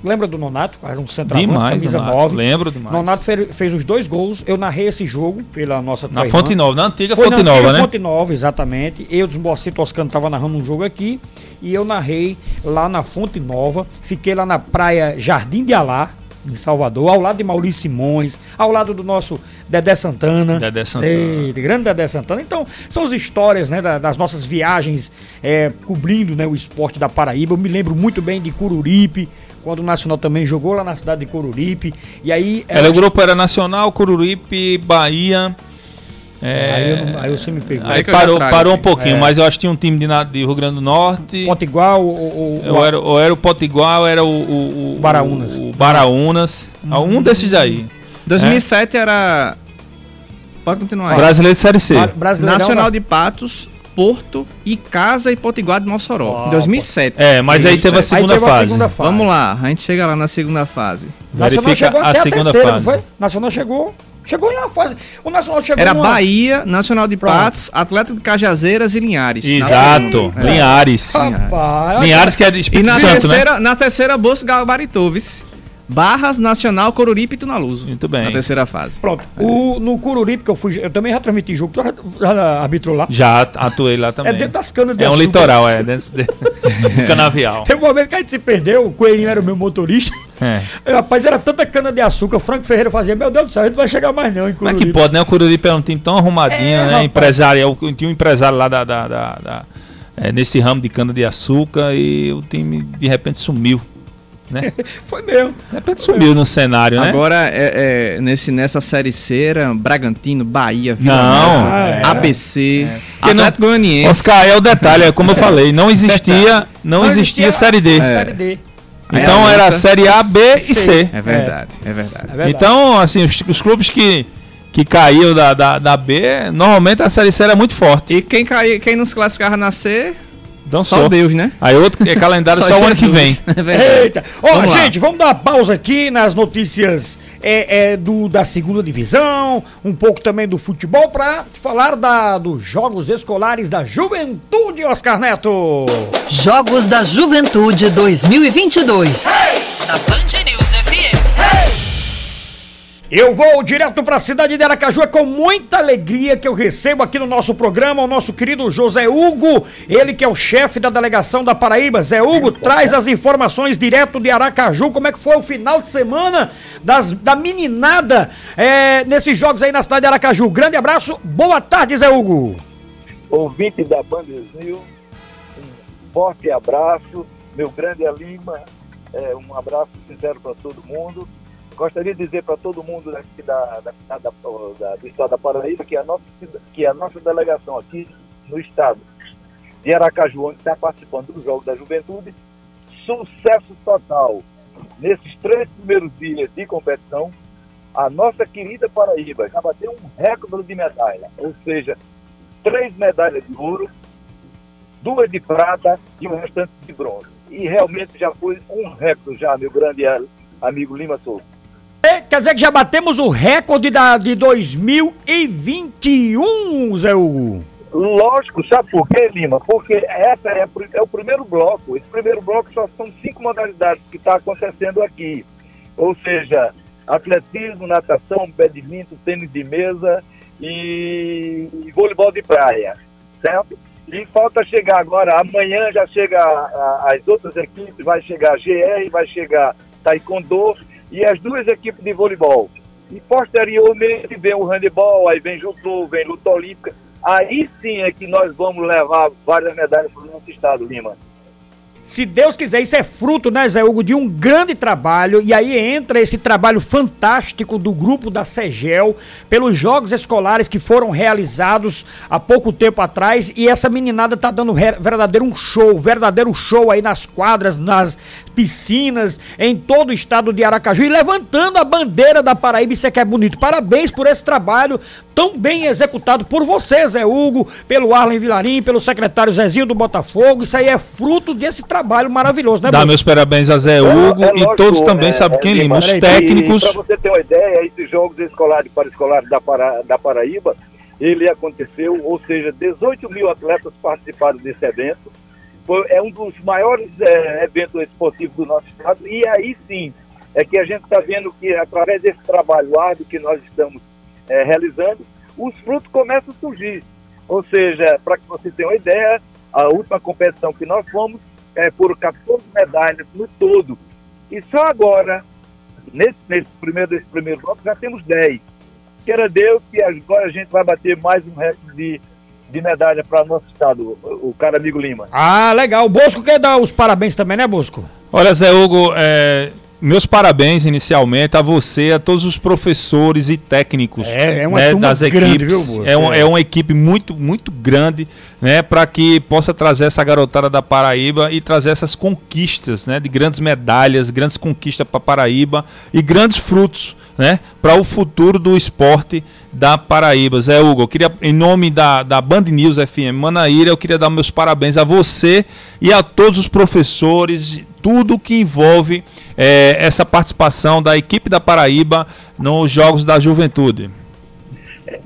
Lembra do Nonato? Era um centroavante, Demais, camisa Donato. 9. Lembro demais. Nonato fez, fez os dois gols. Eu narrei esse jogo pela nossa Na Fonte. Nova, na antiga Foi Fonte na Nova, antiga né? Fonte Nova, exatamente. Eu, Desmorci Toscano, estava narrando um jogo aqui. E eu narrei lá na Fonte Nova. Fiquei lá na praia Jardim de Alá, em Salvador, ao lado de Maurício Simões, ao lado do nosso Dedé Santana. Dedé Santana. Eita, grande Dedé Santana. Então, são as histórias né, da- das nossas viagens é, cobrindo né, o esporte da Paraíba. Eu me lembro muito bem de Cururipe, quando o Nacional também jogou lá na cidade de Cururipe. E aí. Era, o grupo era Nacional, Cururipe, Bahia. é, Aí, eu aí você me pegou. Aí Aí parou, trago parou um pouquinho, É. mas eu acho que tinha um time de, de Rio Grande do Norte. Ponto igual, ou, Ou era, ou era o Potiguar, ou era o, o, o Baraunas. O, Baraunas. Um desses aí. 2007 era. Pode continuar aí. Brasileiro de Série C. Brasileirão Nacional na- de Patos, Porto e Casa e Potiguar de Mossoró. Em 2007. É, mas aí teve a Aí segunda teve a fase. segunda fase. Vamos lá, a gente chega lá na segunda fase. Nacional Verifica chegou a até a, segunda terceira, fase. não foi? Nacional chegou. Chegou em uma fase. O Nacional chegou Era numa... Bahia, Nacional de Pronto. Patos, Atlético de Cajazeiras e Linhares. Exato. Linhares. Rapaz, Linhares que é de E Espírito na Santo, né? terceira, na terceira, Bolsa Gabaritou, vice. Barras, Nacional, Coruripe e Tunaluso. Muito bem. Na terceira fase. Pronto. O, no Cururipe que eu fui, eu também já transmiti jogo, tu já, já arbitrou lá. Já atuei lá também. É dentro das canas de É um açúcar. litoral, é. Dentro de... do canavial. Teve uma vez que a gente se perdeu, o Coelhinho era o meu motorista. É. Rapaz, era tanta cana de açúcar, o Franco Ferreira fazia, meu Deus do céu, a gente não vai chegar mais não em Como é Cururipe. que pode, né? O Cururipe é um time tão arrumadinho, É, né? rapaz. Empresário. Eu tinha um empresário lá da, da- da- da- é, nesse ramo de cana de açúcar e o time de repente sumiu. Né? Foi mesmo. De repente sumiu no cenário, né? Agora, é, é, nesse, nessa série C era Bragantino, Bahia, Vila Não. Ah, é. ABC, Porque não- Atlético Goianiense. Oscar, é o detalhe, é como eu falei, não existia, não, existia, Série D. Série D. Aí Então a era outra- Série A, B e C. É verdade, é, verdade. É verdade. Então, assim, os, os clubes que, que caíam da, da, da B, normalmente a Série C era muito forte. E quem, cai, quem nos classificava na C, Então só só. Deus, né? Aí outro é calendário só, o ano que vem. É. Eita! Ó, Vamos lá. gente, vamos dar uma pausa aqui nas notícias é, é, do, da segunda divisão, um pouco também do futebol, pra falar da, dos Jogos Escolares da Juventude, Oscar Neto! Jogos da Juventude 2022. Da Band News. Eu vou direto para a cidade de Aracaju é com muita alegria que eu recebo aqui no nosso programa o nosso querido José Hugo, ele que é o chefe da delegação da Paraíba. Zé Hugo, traz as informações direto de Aracaju, como é que foi o final de semana das, da meninada é, nesses jogos aí na cidade de Aracaju. Grande abraço, boa tarde, Zé Hugo. ouvinte da Bandezinho, um forte abraço, meu grande Lima, é, um abraço sincero para todo mundo. Gostaria de dizer para todo mundo daqui da, da, da, da- do estado da Paraíba que a, nossa, que a nossa delegação aqui no estado de Aracaju, onde está participando dos Jogos da Juventude, sucesso total. Nesses três primeiros dias de competição, a nossa querida Paraíba já bateu um recorde de medalha, ou seja, três medalhas de ouro, duas de prata e o restante de bronze. E realmente já foi um recorde já, meu grande amigo Lima Souza. É, quer dizer que já batemos o recorde da, de 2021, Zé Hugo. Lógico, sabe por quê, Lima? Porque essa é, é o primeiro bloco. Esse primeiro bloco só são cinco modalidades que está acontecendo aqui. Ou seja, atletismo, natação, badminton, tênis de mesa e, e voleibol de praia, certo? E falta chegar agora, amanhã já chega a- a- as outras equipes, vai chegar a GR, vai chegar Taekwondo e as duas equipes de voleibol. E posteriormente vem o handebol, aí vem judô, vem luta olímpica. Aí sim é que nós vamos levar várias medalhas para o nosso estado, Lima. Se Deus quiser, isso é fruto, né, Zé Hugo, de um grande trabalho. E aí entra esse trabalho fantástico do grupo da Segel, pelos jogos escolares que foram realizados há pouco tempo atrás. E essa meninada tá dando verdadeiro um show, verdadeiro show aí nas quadras, nas piscinas, em todo o estado de Aracaju. E levantando a bandeira da Paraíba, isso é que é bonito. Parabéns por esse trabalho tão bem executado por você, Zé Hugo, pelo Arlen Vilarim, pelo secretário Zezinho do Botafogo. Isso aí é fruto desse trabalho maravilhoso, né, Dá Bruno? meus parabéns a Zé Hugo É e lógico, todos também é, sabem quem é, Lima, os técnicos. Para você ter uma ideia, esses jogos escolares para escolares da, Para- da Paraíba, ele aconteceu, ou seja, 18 mil atletas participaram desse evento. Foi, é um dos maiores é, eventos esportivos do nosso estado. E aí sim, é que a gente está vendo que através desse trabalho árduo que nós estamos é, realizando, os frutos começam a surgir. Ou seja, para que você tenha uma ideia, a última competição que nós fomos é, foram 14 medalhas no todo. E só agora, nesse, nesse primeiro, desse primeiro bloco, já temos 10. Queira Deus que agora a gente vai bater mais um recorde de, de medalha para nosso estado, o, o cara amigo Lima. Ah, legal. O Bosco quer dar os parabéns também, né, Bosco? Olha, Zé Hugo, é, meus parabéns inicialmente a você, a todos os professores e técnicos É, é uma né, das grande, equipes. viu, é, um- É. é uma equipe muito, muito grande, né, para que possa trazer essa garotada da Paraíba e trazer essas conquistas, né, de grandes medalhas, grandes conquistas para Paraíba e grandes frutos, né, para o futuro do esporte da Paraíba. Zé Hugo, eu queria, em nome da, da Band News FM Manaíra, eu queria dar meus parabéns a você e a todos os professores, tudo que envolve eh, essa participação da equipe da Paraíba nos Jogos da Juventude.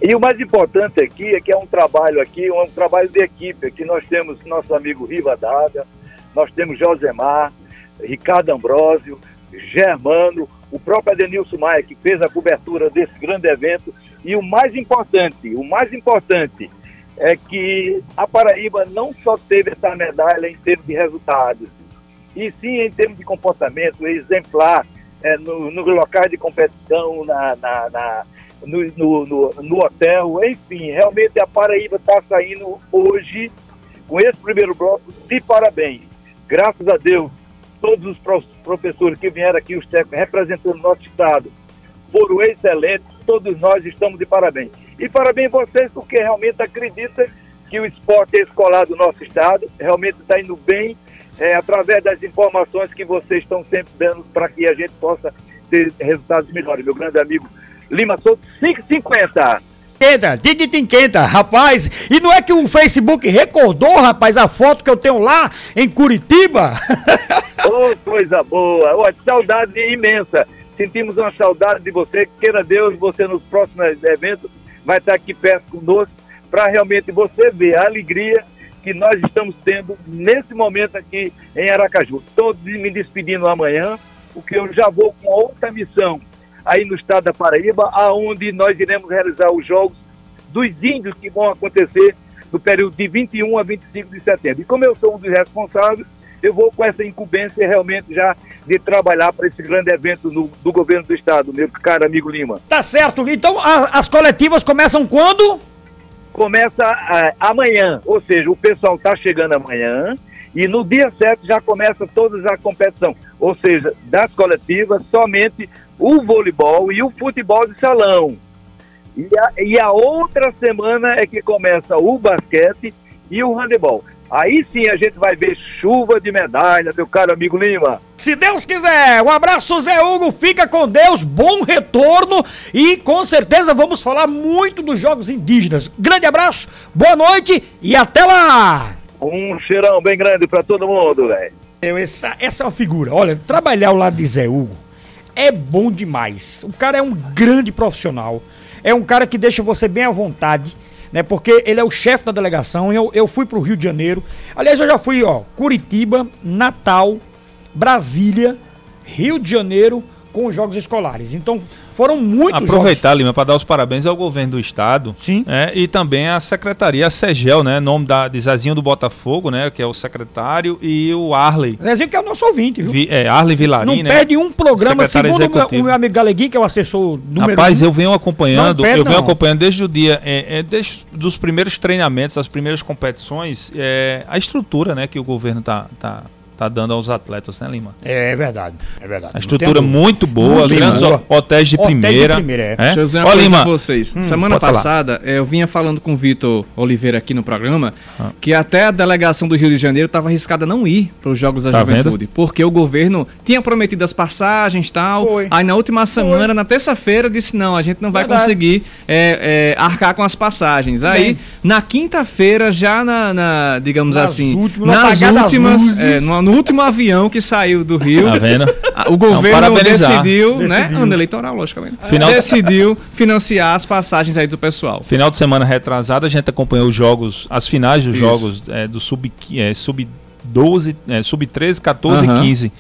E o mais importante aqui é que é um trabalho aqui, um trabalho de equipe. Aqui nós temos nosso amigo Riva Daga, nós temos Josemar, Ricardo Ambrósio, Germano, o próprio Adenilson Maia, que fez a cobertura desse grande evento. E o mais importante, o mais importante é que a Paraíba não só teve essa medalha em termos de resultados, e sim em termos de comportamento exemplar é, no, nos locais de competição, na, na- na- no, no- no- no hotel, enfim, realmente a Paraíba está saindo hoje com esse primeiro bloco de parabéns. Graças a Deus, todos os professores que vieram aqui, os técnicos representando o nosso estado, foram excelentes, todos nós estamos de parabéns. E parabéns vocês, porque realmente acredita que o esporte escolar do nosso estado realmente está indo bem, é, através das informações que vocês estão sempre dando para que a gente possa ter resultados melhores. Meu grande amigo Lima Souto, 550. Quenta, Didi quenta, rapaz. E não é que o Facebook recordou, rapaz, a foto que eu tenho lá em Curitiba? oh, coisa boa. Oh, saudade imensa. Sentimos uma saudade de você. Queira Deus, você nos próximos eventos vai estar aqui perto conosco para realmente você ver a alegria que nós estamos tendo nesse momento aqui em Aracaju. Estou me despedindo amanhã, porque eu já vou com outra missão aí no estado da Paraíba, aonde nós iremos realizar os jogos dos índios que vão acontecer no período de 21 a 25 de setembro. E como eu sou um dos responsáveis, eu vou com essa incumbência realmente já de trabalhar para esse grande evento no, do governo do estado, meu caro amigo Lima. Tá certo. Então a, as coletivas começam quando? Começa uh, amanhã, ou seja, o pessoal está chegando amanhã e no dia 7 já começa toda a competição, ou seja, das coletivas, somente o voleibol e o futebol de salão. E a, e a outra semana é que começa o basquete e o handebol. Aí sim a gente vai ver chuva de medalha, meu caro amigo Lima. Se Deus quiser, um abraço, Zé Hugo, fica com Deus, bom retorno e com certeza vamos falar muito dos Jogos Indígenas. Grande abraço, boa noite e até lá! Um cheirão bem grande para todo mundo, velho. Essa, essa é uma figura. Olha, trabalhar ao lado de Zé Hugo é bom demais. O cara é um grande profissional. É um cara que deixa você bem à vontade, né? Porque ele é o chefe da delegação. Eu, eu fui pro Rio de Janeiro. Aliás, eu já fui, ó, Curitiba, Natal, Brasília, Rio de Janeiro com os jogos escolares. Então, foram muitos Aproveitar, jogos. Lima, para dar os parabéns ao governo do estado. Sim. É, e também à secretaria, a SEGEL, né? Nome da, de Zezinho do Botafogo, né? Que é o secretário, e o Arley. Zezinho que é o nosso ouvinte, viu? Vi, é, Arley Vilarim, Não né? perde um programa, segundo o meu, amigo Galeguinho, que é o assessor número Rapaz, um. eu venho acompanhando, perde, eu venho não. acompanhando desde o dia, é, é, desde os primeiros treinamentos, as primeiras competições, é, a estrutura, né? Que o governo tá, tá tá dando aos atletas, né, Lima? É, é verdade, é verdade. A estrutura muito boa, muito grandes boa. hotéis de hotéis primeira. De primeira é. É? Deixa eu dizer uma Ó, coisa Lima. vocês. Hum, Semana passada, falar. eu vinha falando com o Vitor Oliveira aqui no programa, ah. que até a delegação do Rio de Janeiro estava arriscada a não ir para os Jogos da tá Juventude, vendo? porque o governo tinha prometido as passagens e tal. Foi. Aí na última semana, Foi. na terça-feira, disse: não, a gente não vai verdade. conseguir é, é, arcar com as passagens. Aí, Bem. Na quinta-feira, já na, na digamos nas assim, últimas, nas últimas, é, no, no último avião que saiu do Rio. Tá vendo? O governo decidiu, decidiu, né? Ano eleitoral, logicamente. Final decidiu financiar as passagens aí do pessoal. Final de semana retrasada, a gente acompanhou os jogos, as finais dos Isso. jogos é, do sub, é, sub 12, é, sub 13, 14 uhum. e 15.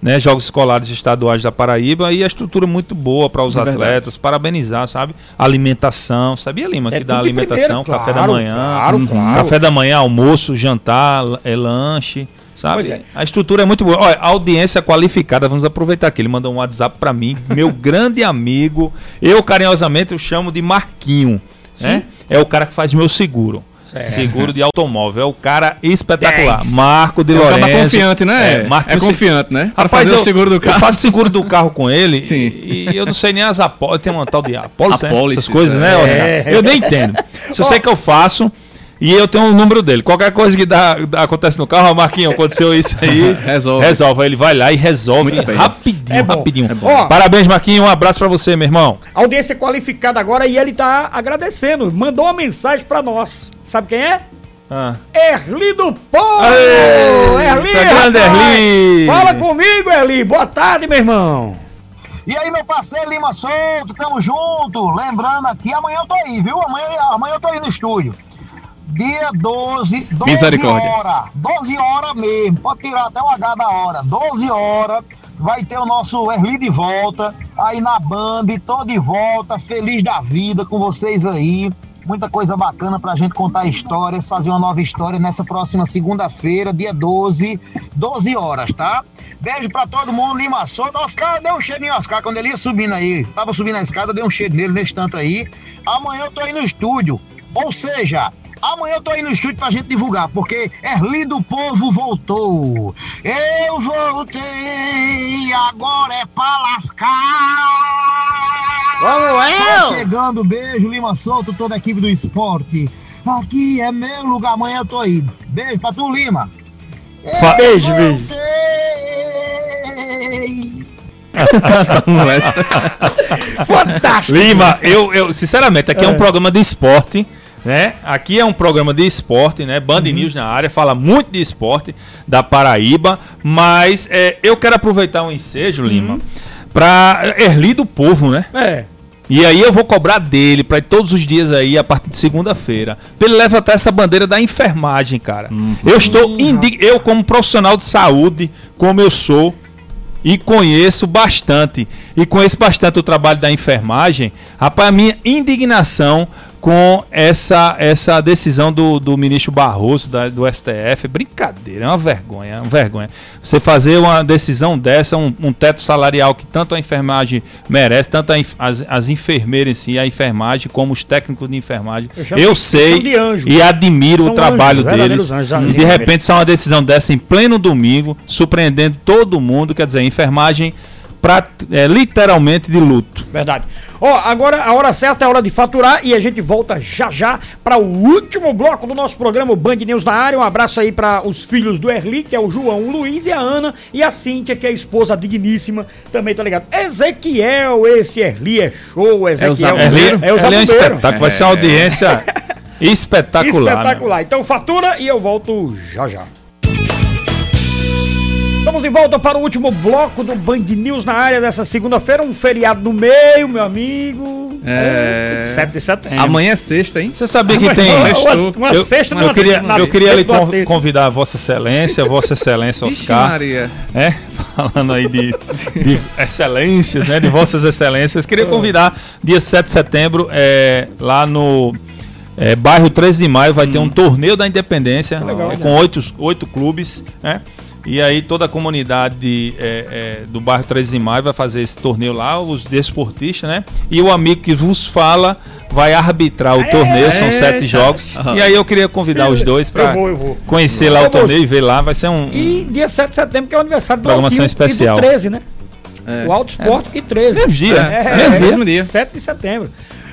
Né, jogos escolares estaduais da Paraíba e a estrutura muito boa para os é atletas, parabenizar, sabe? Alimentação, sabia Lima é que dá alimentação, primeira, café claro, da manhã, claro, uhum. claro. café da manhã, almoço, jantar, é lanche. Sabe? É. A estrutura é muito boa. Olha, audiência qualificada, vamos aproveitar aqui. Ele mandou um WhatsApp para mim, meu grande amigo. Eu carinhosamente eu chamo de Marquinho. Né? É o cara que faz meu seguro. Seguro de automóvel. É o cara espetacular. Marco de é Lourenço. É confiante, né? É, Marco é confiante, né? Rapaz, eu, seguro do carro. eu faço seguro do carro com ele Sim. E, e eu não sei nem as apólices. Tem uma tal de apólice, né? essas coisas, né, Oscar? É. Eu nem entendo. Se eu sei que eu faço... E eu tenho o um número dele. Qualquer coisa que dá, acontece no carro, Marquinhos, aconteceu isso aí. resolve. Resolve. Ele vai lá e resolve rapidinho, é rapidinho. É Parabéns, Marquinhos. Um abraço para você, meu irmão. Audiência qualificada agora e ele tá agradecendo. Mandou uma mensagem para nós. Sabe quem é? Ah. Erli do Povo! Erli, tá grande Erli! Fala comigo, Erli. Boa tarde, meu irmão. E aí, meu parceiro Lima Souto, tamo junto. Lembrando aqui, amanhã eu tô aí, viu? Amanhã, amanhã eu tô aí no estúdio dia 12, 12 horas, 12 horas mesmo, pode tirar até o H da hora, 12 horas, vai ter o nosso Erli de volta, aí na Band, tô de volta, feliz da vida com vocês aí, muita coisa bacana pra gente contar histórias, fazer uma nova história nessa próxima segunda-feira, dia 12, 12 horas, tá? Beijo pra todo mundo, Lima Souto. Oscar, deu um cheiro em Oscar quando ele ia subindo aí. Tava subindo a escada, deu um cheiro nele nesse tanto aí. Amanhã eu tô aí no estúdio. Ou seja, Amanhã eu tô aí no estúdio pra gente divulgar, porque Erli do Povo voltou. Eu voltei, agora é pra lascar. Como é? Tô chegando, beijo, Lima Solto, toda a equipe do esporte. Aqui é meu lugar, amanhã eu tô aí. Beijo pra tu, Lima. Fa beijo, beijo. Fantástico. Lima, eu, eu sinceramente, aqui é, é um programa de esporte. Né? Aqui é um programa de esporte, né? Band uhum. News na área, fala muito de esporte da Paraíba, mas é, eu quero aproveitar o um ensejo, uhum. Lima, para Erli do Povo, né? É. E aí eu vou cobrar dele para todos os dias aí, a partir de segunda-feira. Pra ele levantar essa bandeira da enfermagem, cara. Uhum. Eu estou indig... eu como profissional de saúde, como eu sou, e conheço bastante, e conheço bastante o trabalho da enfermagem, rapaz, a minha indignação com essa, essa decisão do, do ministro Barroso da, do STF. Brincadeira, é uma vergonha, é uma vergonha. Você fazer uma decisão dessa, um, um teto salarial que tanto a enfermagem merece, tanto a, as, as enfermeiras em si, a enfermagem, como os técnicos de enfermagem. Eu, eu sei e admiro são o trabalho anjos, deles. Anjos, de repente, só uma decisão dessa em pleno domingo, surpreendendo todo mundo. Quer dizer, enfermagem pra, é, literalmente de luto. Verdade. Ó, agora a hora certa é a hora de faturar e a gente volta já já para o último bloco do nosso programa, Band News na área. Um abraço aí para os filhos do Erli, que é o João, o Luiz e a Ana, e a Cíntia, que é a esposa digníssima, também tá ligado. Ezequiel, esse Erli é show, Ezequiel. É, o Erli, é, o é um espetáculo, vai ser uma audiência espetacular. Espetacular. Né? Então fatura e eu volto já já. Estamos de volta para o último bloco do Band News na área dessa segunda-feira. Um feriado no meio, meu amigo. É. 7 de setembro. Amanhã é sexta, hein? Você sabia que tem. Uma, uma eu, sexta eu, eu queria, eu queria lhe convidar a Vossa Excelência, Vossa Excelência Oscar. Maria. É, falando aí de, de excelências, né? De Vossas Excelências. Queria ah. convidar dia 7 de setembro, é, lá no. É, bairro 13 de maio vai hum. ter um torneio da independência Legal, é, com oito, oito clubes, né? E aí toda a comunidade é, é, do bairro 13 de Maio vai fazer esse torneio lá, os desportistas, né? E o amigo que vos fala vai arbitrar o torneio, são sete jogos. Uhum. E aí eu queria convidar Sim, os dois para conhecer lá o torneio e ver lá, vai ser um... E dia 7 de setembro que é o aniversário do Programação especial. e do 13, né? É. O Alto Esporte é. e 13. Mesmo dia. É, é, mesmo dia. 7 de setembro.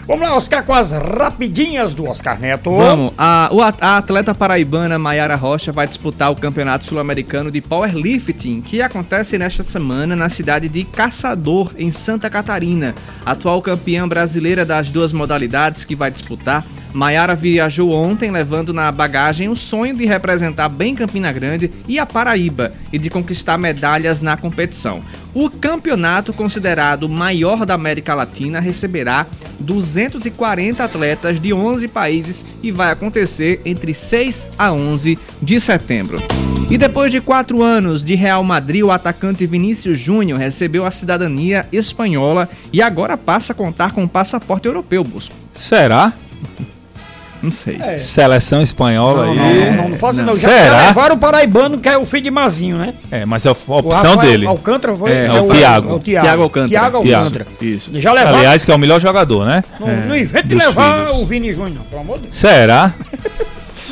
Vamos lá, Oscar, com as rapidinhas do Oscar Neto. Vamos. A, a atleta paraibana Maiara Rocha vai disputar o Campeonato Sul-Americano de Powerlifting, que acontece nesta semana na cidade de Caçador, em Santa Catarina. Atual campeã brasileira das duas modalidades que vai disputar, Maiara viajou ontem levando na bagagem o sonho de representar bem Campina Grande e a Paraíba e de conquistar medalhas na competição. O campeonato, considerado maior da América Latina, receberá 240 atletas de 11 países e vai acontecer entre 6 a 11 de setembro. E depois de quatro anos de Real Madrid, o atacante Vinícius Júnior recebeu a cidadania espanhola e agora passa a contar com o passaporte europeu, Busco. Será? Não sei. É. Seleção espanhola não, aí. Não, não, não, não. não. Já, Será? levaram o paraibano, que é o filho de Mazinho, né? É, mas é a opção dele. Alcântara foi. É, é o, Thiago. É o Thiago. Thiago Alcântara. Thiago Alcântara. Isso. Já levaram... Aliás, que é o melhor jogador, né? Não, é, não invente de levar filhos. o Vini Júnior, pelo amor de Deus. Será?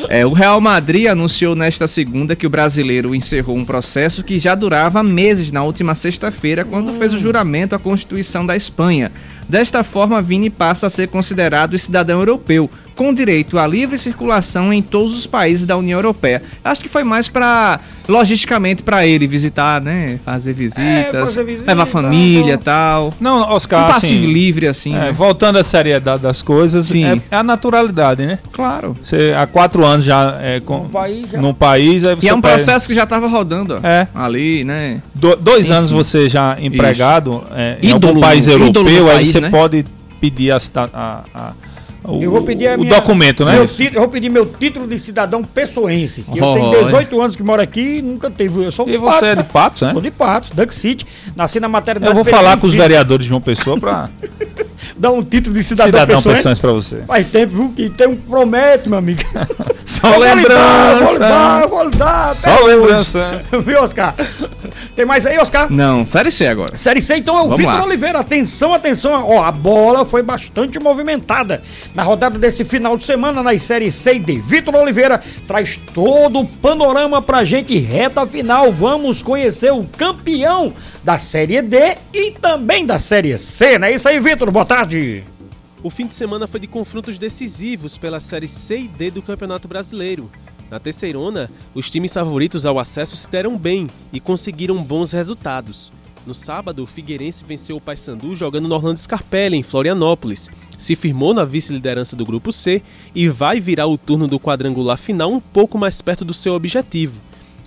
É, o Real Madrid anunciou nesta segunda que o brasileiro encerrou um processo que já durava meses na última sexta-feira, quando hum. fez o juramento à Constituição da Espanha. Desta forma, Vini passa a ser considerado cidadão europeu, com direito à livre circulação em todos os países da União Europeia. Acho que foi mais para logisticamente para ele visitar, né, fazer visitas, é, fazer visita, levar família, bom. tal. Não, Oscar, um passeio assim, livre assim. É, né? Voltando à seriedade das coisas, Sim. É, é, a naturalidade, né? Claro. Você há quatro anos já é com, no país, já. no país aí você e é um pede... processo que já estava rodando. Ó, é. Ali, né? Do, dois Enfim. anos você já empregado é, em algum país europeu, país, aí você né? pode pedir a, a, a o, eu vou pedir a o minha, documento, né? Título, eu vou pedir meu título de cidadão pessoense. Que oh, eu tenho 18 anos que moro aqui e nunca teve. Eu sou e você é de né? Patos, né? Sou de Patos, Duck City. Nasci na maternidade. Eu vou falar com os vereadores de João Pessoa para dar um título de cidadão, cidadão pessoense para você. Faz tempo viu, que tem um promete, meu amigo. Só lembrança. Vou dar, vou dar. Só lembrança. Viu, Oscar? Tem mais aí, Oscar? Não, Série C agora. Série C, então é o Vitor. Oliveira. Atenção, atenção. Ó, a bola foi bastante movimentada na rodada desse final de semana nas Série C e D. Vitor Oliveira traz todo o panorama pra gente reta final. Vamos conhecer o campeão da Série D e também da Série C, não é isso aí, Vitor? Boa tarde. O fim de semana foi de confrontos decisivos pela Série C e D do Campeonato Brasileiro. Na terceirona, os times favoritos ao acesso se deram bem e conseguiram bons resultados. No sábado, o Figueirense venceu o Paysandu jogando no Orlando Scarpelli, em Florianópolis. Se firmou na vice-liderança do Grupo C e vai virar o turno do quadrangular final um pouco mais perto do seu objetivo.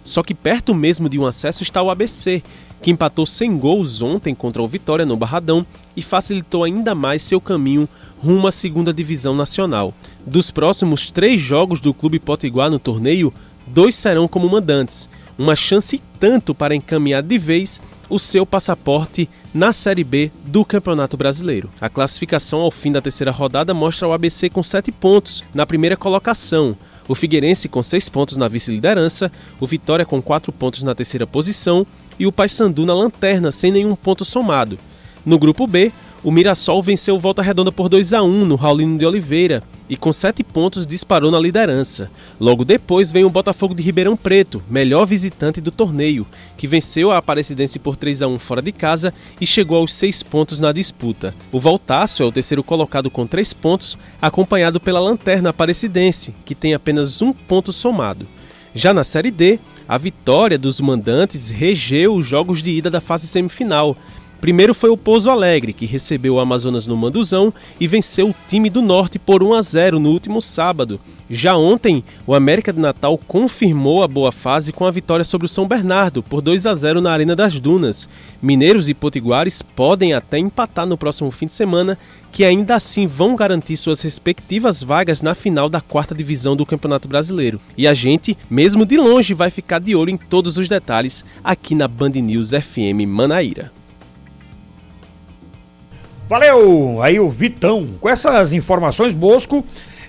Só que perto mesmo de um acesso está o ABC, que empatou sem gols ontem contra o Vitória no Barradão e facilitou ainda mais seu caminho rumo à segunda divisão nacional. Dos próximos três jogos do Clube Potiguar no torneio, dois serão como mandantes. Uma chance tanto para encaminhar de vez o seu passaporte na Série B do Campeonato Brasileiro. A classificação ao fim da terceira rodada mostra o ABC com 7 pontos na primeira colocação, o Figueirense com 6 pontos na vice-liderança, o Vitória com 4 pontos na terceira posição e o Paysandu na lanterna sem nenhum ponto somado. No grupo B, o Mirassol venceu Volta Redonda por 2 a 1 no Raulino de Oliveira e com 7 pontos disparou na liderança. Logo depois vem o Botafogo de Ribeirão Preto, melhor visitante do torneio, que venceu a Aparecidense por 3 a 1 fora de casa e chegou aos 6 pontos na disputa. O Voltaço é o terceiro colocado com 3 pontos, acompanhado pela Lanterna Aparecidense, que tem apenas um ponto somado. Já na Série D, a vitória dos mandantes regeu os jogos de ida da fase semifinal. Primeiro foi o Pouso Alegre, que recebeu o Amazonas no Manduzão e venceu o time do Norte por 1 a 0 no último sábado. Já ontem, o América de Natal confirmou a boa fase com a vitória sobre o São Bernardo por 2 a 0 na Arena das Dunas. Mineiros e Potiguares podem até empatar no próximo fim de semana, que ainda assim vão garantir suas respectivas vagas na final da quarta divisão do Campeonato Brasileiro. E a gente, mesmo de longe, vai ficar de olho em todos os detalhes aqui na Band News FM Manaíra. Valeu! Aí o Vitão. Com essas informações, Bosco,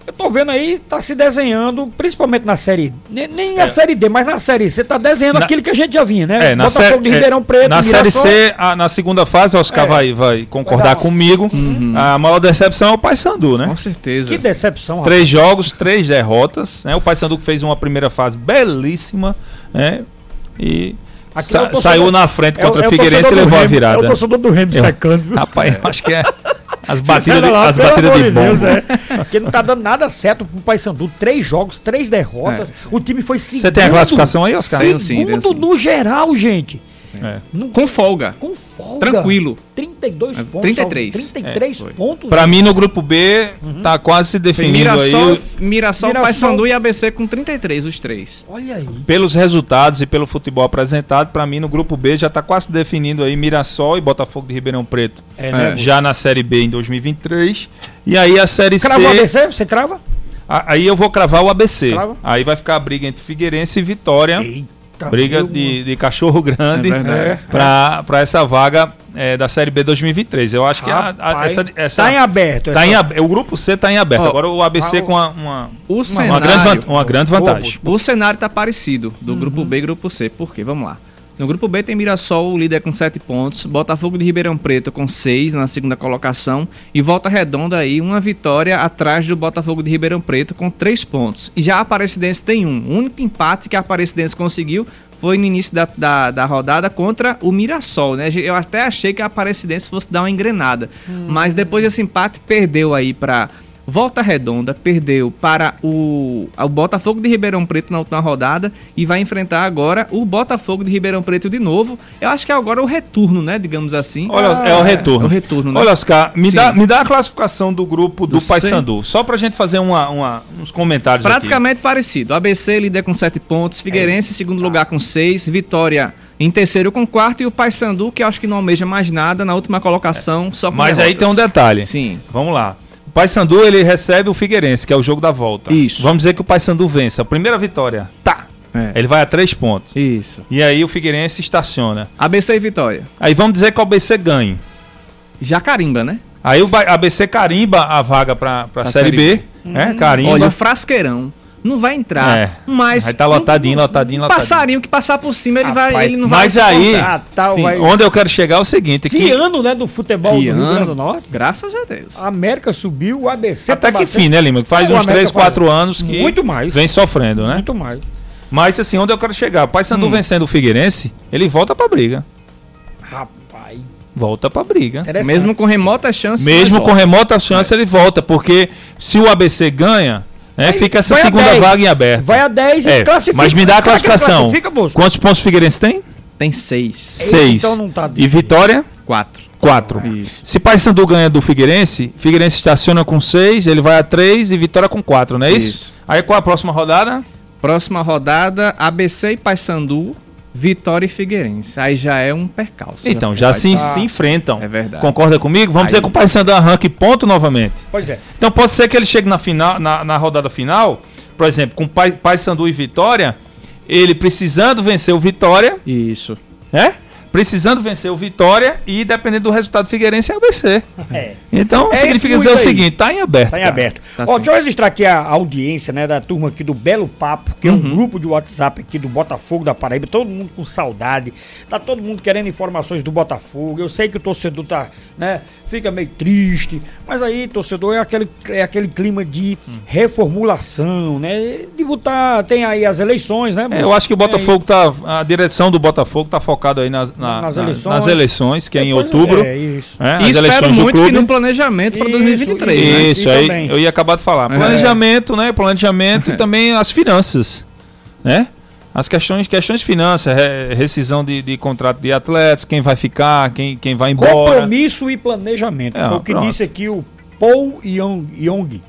eu tô vendo aí, tá se desenhando, principalmente na série. Nem, a série D, mas na série C, tá desenhando É. Na- aquilo que a gente já vinha, né? É, na, Botafogo série, de Ribeirão Preto, na série. C, a- na segunda fase, o Oscar É. vai, vai concordar Vai comigo. A maior decepção é o Paysandu, né? Com certeza. Que decepção, rapaz. Três jogos, três derrotas. Né? O Paysandu fez uma primeira fase belíssima, né? E sa- é saiu na frente É o- contra é o Figueirense e levou a virada. É o torcedor do Remo Eu- secando. Rapaz, eu acho que é as batidas de, lá, as batidas de bomba. Deus, é. Porque não tá dando nada certo pro Paysandu. Três jogos, três derrotas. O time foi segundo. Você tem a classificação aí, Oscar? Segundo sim. no geral, gente. É. Com folga. Com folga. Tranquilo. 32 É, pontos. 33. 33 É, pontos. Pra mim, no grupo B, tá quase se definindo aí Mirassol, o- Mirassol, Mirassol- Paysandu e ABC com 33, os três. Olha aí. pelos resultados e pelo futebol apresentado. Pra mim, no grupo B, já tá quase definindo aí Mirassol e Botafogo de Ribeirão Preto. É, né, Já na Série B em 2023. E aí a Série Cravou o C... ABC? Você crava? Aí eu vou cravar o ABC. Crava? Aí vai ficar a briga entre Figueirense e Vitória. Eita. Briga meu, de, de cachorro grande É para essa vaga é, da Série B 2023. Eu acho que a, a- Rapaz, essa, essa Tá em aberto. tá essa- em ab- o grupo C tá em aberto. Ó, Agora o ABC com uma, uma, O uma, cenário, grande, van- uma grande vantagem. o cenário tá parecido do grupo B e grupo C. Por quê? Vamos lá. No grupo B tem Mirassol, o líder com 7 pontos, Botafogo de Ribeirão Preto com 6 na segunda colocação e Volta Redonda aí uma vitória atrás do Botafogo de Ribeirão Preto com 3 pontos. E já a Aparecidense tem um. O único empate que a Aparecidense conseguiu foi no início da, da, da rodada contra o Mirassol, né? Eu até achei que a Aparecidense fosse dar uma engrenada. Mas depois desse empate, perdeu aí para Volta Redonda, perdeu para o, o Botafogo de Ribeirão Preto na última rodada e vai enfrentar agora o Botafogo de Ribeirão Preto de novo. Eu acho que é agora o retorno, né? Digamos assim. Olha, é o retorno. É o retorno, né? Olha, Oscar, me Sim. dá, me dá a classificação do grupo do, Do. Paysandu. Só pra gente fazer uma, uma- uns comentários Praticamente parecido. ABC líder com 7 pontos, Figueirense em segundo lugar com 6, Vitória em terceiro com quarto e o Paysandu, que eu acho que não almeja mais nada, na última colocação, só aqui. com Mas aí tem um derrotas. detalhe. Sim. Vamos lá. O Paysandu ele recebe o Figueirense, que é o jogo da volta. Isso. Vamos dizer que o Paysandu vence. A primeira vitória, tá. É. Ele vai a três pontos. Isso. E aí o Figueirense estaciona. ABC e Vitória. Aí vamos dizer que o ABC ganhe. Já carimba, né? Aí o ABC carimba a vaga pra, pra Pra Série Série B. Né? Hum. Carimba. Olha, o Frasqueirão não vai entrar. É. Mas Vai tá lotadinho, um- lotadinho, lotadinho. passarinho que passar por cima, ele, vai, Rapaz, ele não vai. Mas aí, tal, sim, vai- onde eu quero chegar é o seguinte, Que que ano, né, do futebol Que do Rio Grande do Norte? Graças a Deus. A América subiu, o ABC até tá que fim, né, Lima? Faz É, uns América 3, faz 4 anos que Muito mais. vem sofrendo, né? Muito mais. Mas assim, onde eu quero chegar? O Paysandu Hum. vencendo o Figueirense, ele volta pra briga. Rapaz, Volta pra briga. Mesmo com remota chance. Mesmo mas com ó, remota chance, ele volta, porque se o ABC ganha, Vai- fica essa segunda 10. vaga em aberto. Vai a 10 e É, classifica. Mas me dá a classificação. Quantos pontos o Figueirense tem? Tem seis. Seis. então não tá E difícil. Vitória? Quatro. Quatro. Isso. Se Paysandu ganha do Figueirense, Figueirense estaciona com seis, ele vai a três e Vitória com quatro, não é isso? Isso. Aí qual a próxima rodada? Próxima rodada, ABC e Paysandu, Vitória e Figueirense. Aí já é um percalço. Então, né? já Vai se, tá- se enfrentam. É verdade. Concorda comigo? Vamos Aí- dizer que o Paysandu arranque ponto novamente. Pois é. Então pode ser que ele chegue na final, na, na rodada final, por exemplo, com Pai, Paysandu e Vitória, ele precisando vencer o Vitória, Isso. né? Precisando vencer o Vitória e dependendo do resultado do Figueirense é ABC. É. Então É significa isso dizer o aí. seguinte, tá em aberto. Tá em cara. aberto. Tá Ó, sim. deixa eu registrar aqui a audiência, né, da turma aqui do Belo Papo, que é um grupo de WhatsApp aqui do Botafogo da Paraíba, todo mundo com saudade, tá todo mundo querendo informações do Botafogo. Eu sei que o torcedor tá, né, fica meio triste, mas aí, torcedor, é aquele, é aquele clima de reformulação, né, de botar, tem aí as eleições, né, É, eu acho que o Botafogo tá. A direção do Botafogo tá focado aí nas, na- Nas na- eleições. nas eleições, que é em Depois- outubro. É, isso. né, E espero muito que no planejamento para Isso, 2023. né? isso. Isso, E aí também. eu ia acabar de falar. É. Planejamento, né? Planejamento e também as finanças, né? As questões, questões de finanças, re- rescisão de, de contrato de atletas, quem vai ficar, quem, quem vai embora. Compromisso e planejamento. É, Foi o que pronto. disse aqui o Paul Young, Young.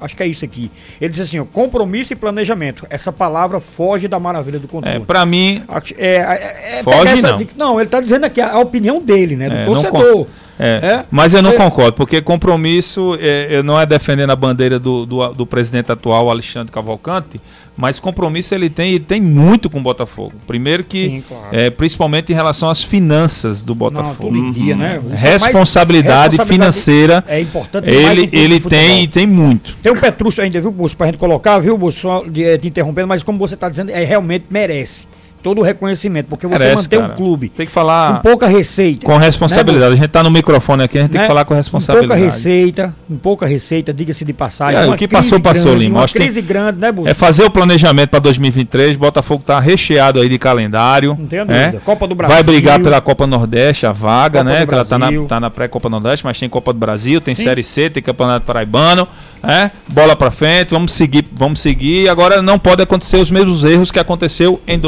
Acho que é isso aqui. Ele disse assim: ó, compromisso e planejamento. Essa palavra foge da maravilha do É, controle. pra mim, Acho- É, é, é, Foge, essa não. de- não, ele tá dizendo aqui a, a opinião dele, né? Do É, torcedor. é, É? mas eu não É. concordo, porque compromisso é, eu não é defendendo a bandeira do, do, do presidente atual, Alexandre Cavalcante, mas compromisso ele tem e tem muito com o Botafogo. Primeiro que, Sim, claro. é, principalmente em relação às finanças do Não, Botafogo. em dia, né? Isso é mais- responsabilidade financeira É importante ele, ele tem e tem muito. Tem um Petrúcio ainda, viu, Bolso, pra gente colocar, viu, Bolso, só de, te interrompendo, mas como você tá dizendo, é, realmente merece todo o reconhecimento, porque você Merece, manter um cara. clube Tem que com falar pouca receita. com responsabilidade. a gente tá no microfone aqui, a gente tem né? que falar com Com responsabilidade. pouca receita, com pouca receita, diga-se de passagem. É, o que passou, passou, grande, Lima. Uma Acho crise grande, né, Bolso? É fazer o planejamento para 2023. Botafogo tá recheado aí de calendário. Não tenha né? dúvida. Copa do Brasil. Vai brigar pela Copa Nordeste, a vaga, Copa né? Que ela tá na, tá na pré-Copa Nordeste, mas tem Copa do Brasil, tem Sim. Série C, tem Campeonato Paraibano, né? Bola pra frente, vamos seguir, vamos seguir. Agora não pode acontecer os mesmos erros que aconteceu em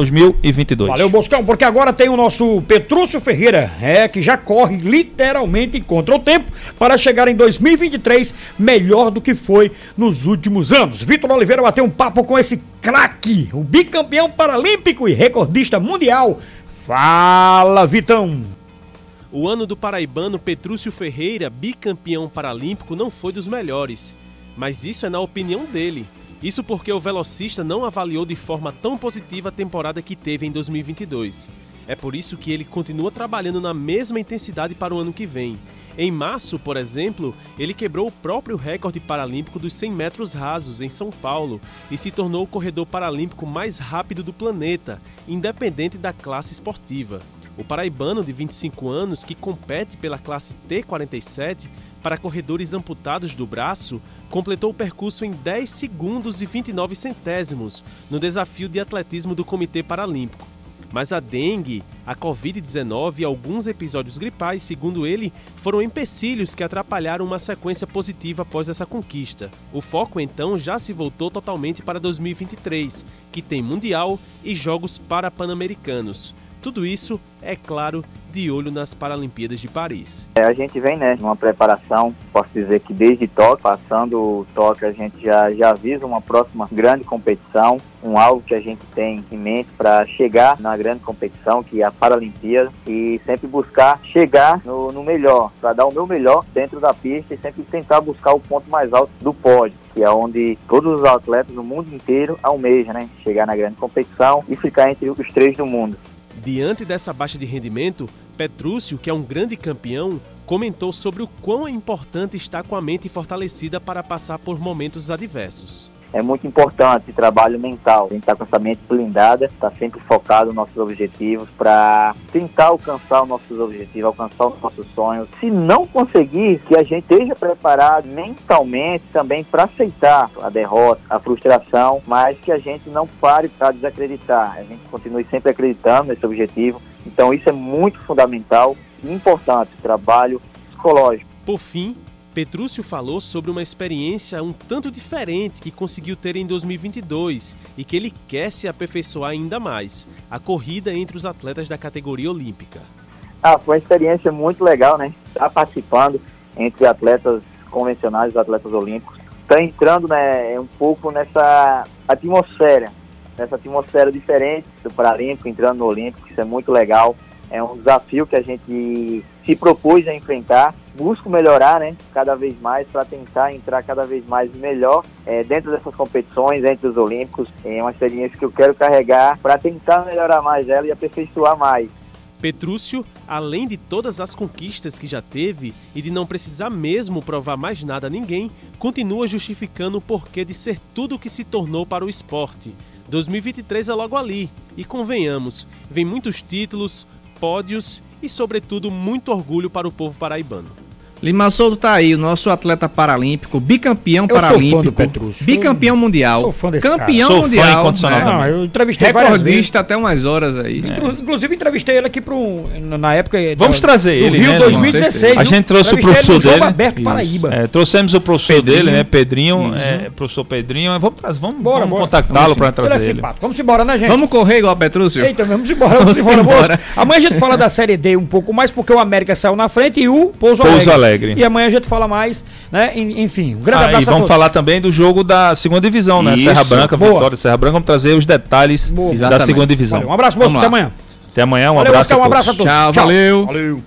2022. Valeu, Boscão, porque agora tem o nosso Petrúcio Ferreira, é, que já corre literalmente contra o tempo para chegar em 2023 melhor do que foi nos últimos anos. Vitor Oliveira bateu um papo com esse craque, o bicampeão paralímpico e recordista mundial. Fala, Vitão! O ano do paraibano Petrúcio Ferreira, bicampeão paralímpico, não foi dos melhores. Mas isso é na opinião dele. Isso porque o velocista não avaliou de forma tão positiva a temporada que teve em 2022. É por isso que ele continua trabalhando na mesma intensidade para o ano que vem. Em março, por exemplo, ele quebrou o próprio recorde paralímpico dos 100 metros rasos em São Paulo e se tornou o corredor paralímpico mais rápido do planeta, independente da classe esportiva. O paraibano de 25 anos, que compete pela classe T47 para corredores amputados do braço, completou o percurso em 10 segundos e 29 centésimos no desafio de atletismo do Comitê Paralímpico. Mas a dengue, a Covid-19 e alguns episódios gripais, segundo ele, foram empecilhos que atrapalharam uma sequência positiva após essa conquista. O foco então já se voltou totalmente para 2023, que tem Mundial e Jogos Parapan-Americanos. Tudo isso, é claro, de olho nas Paralimpíadas de Paris. É, a gente vem, né, numa preparação, posso dizer que desde Tóquio, passando o Tóquio, a gente já, já visa uma próxima grande competição, um alvo que a gente tem em mente para chegar na grande competição, que é a Paralimpíada, e sempre buscar chegar no, no melhor, para dar o meu melhor dentro da pista e sempre tentar buscar o ponto mais alto do pódio, que é onde todos os atletas no mundo inteiro almejam, né, chegar na grande competição e ficar entre os três do mundo. Diante dessa baixa de rendimento, Petrúcio, que é um grande campeão, comentou sobre o quão é importante estar com a mente fortalecida para passar por momentos adversos. É muito importante trabalho mental. A gente está com essa mente blindada, está sempre focado nos nossos objetivos para tentar alcançar os nossos objetivos, alcançar os nossos sonhos. Se não conseguir, que a gente esteja preparado mentalmente também para aceitar a derrota, a frustração, mas que a gente não pare para desacreditar. A gente continue sempre acreditando nesse objetivo. Então isso é muito fundamental e importante, trabalho psicológico. Por fim, Petrúcio falou sobre uma experiência um tanto diferente que conseguiu ter em 2022 e que ele quer se aperfeiçoar ainda mais: a corrida entre os atletas da categoria olímpica. Ah, foi uma experiência muito legal, né? Estar participando entre atletas convencionais e atletas olímpicos. Está entrando né, um pouco nessa atmosfera, nessa atmosfera diferente do Paralímpico, entrando no Olímpico, isso é muito legal. É um desafio que a gente se propôs a enfrentar busco melhorar, né, cada vez mais para tentar entrar cada vez mais melhor é, dentro dessas competições, entre os Olímpicos. É uma experiência que eu quero carregar para tentar melhorar mais ela e aperfeiçoar mais. Petrúcio, além de todas as conquistas que já teve e de não precisar mesmo provar mais nada a ninguém, continua justificando o porquê de ser tudo o que se tornou para o esporte. 2023 é logo ali, e convenhamos, vem muitos títulos, pódios e, sobretudo, muito orgulho para o povo paraibano. Lima Souto tá aí, o nosso atleta paralímpico, bicampeão eu paralímpico, bicampeão mundial, sou fã desse campeão cara. mundial, sou fã incondicional é, não, eu entrevistei recordista até umas horas aí. É. Inclusive entrevistei ele aqui para um, na época Vamos da, trazer ele, Rio né, 2016. A gente trouxe o professor ele dele, jogo aberto Paraíba. É, trouxemos o professor Pedrinho. dele, né, Pedrinho, é, professor Pedrinho. Vamos, vamos, bora, vamos contactá-lo para trazer ele. É. Vamos embora, né, gente? Vamos correr igual a Petrúcio? Eita, vamos embora, vamos, embora. embora. Amanhã a gente fala da Série D um pouco mais porque o América saiu na frente e o Pouso, Pouso Alegre. E amanhã a gente fala mais né? Enfim, um grande ah, abraço. E vamos falar também do jogo da segunda divisão, né? Isso, Serra Branca, boa. Vitória Serra Branca. Vamos trazer os detalhes boa. da segunda divisão. Valeu, um abraço, moço. Até amanhã. Até amanhã, um valeu, abraço. um abraço a todos. Tchau, Tchau. valeu. Valeu.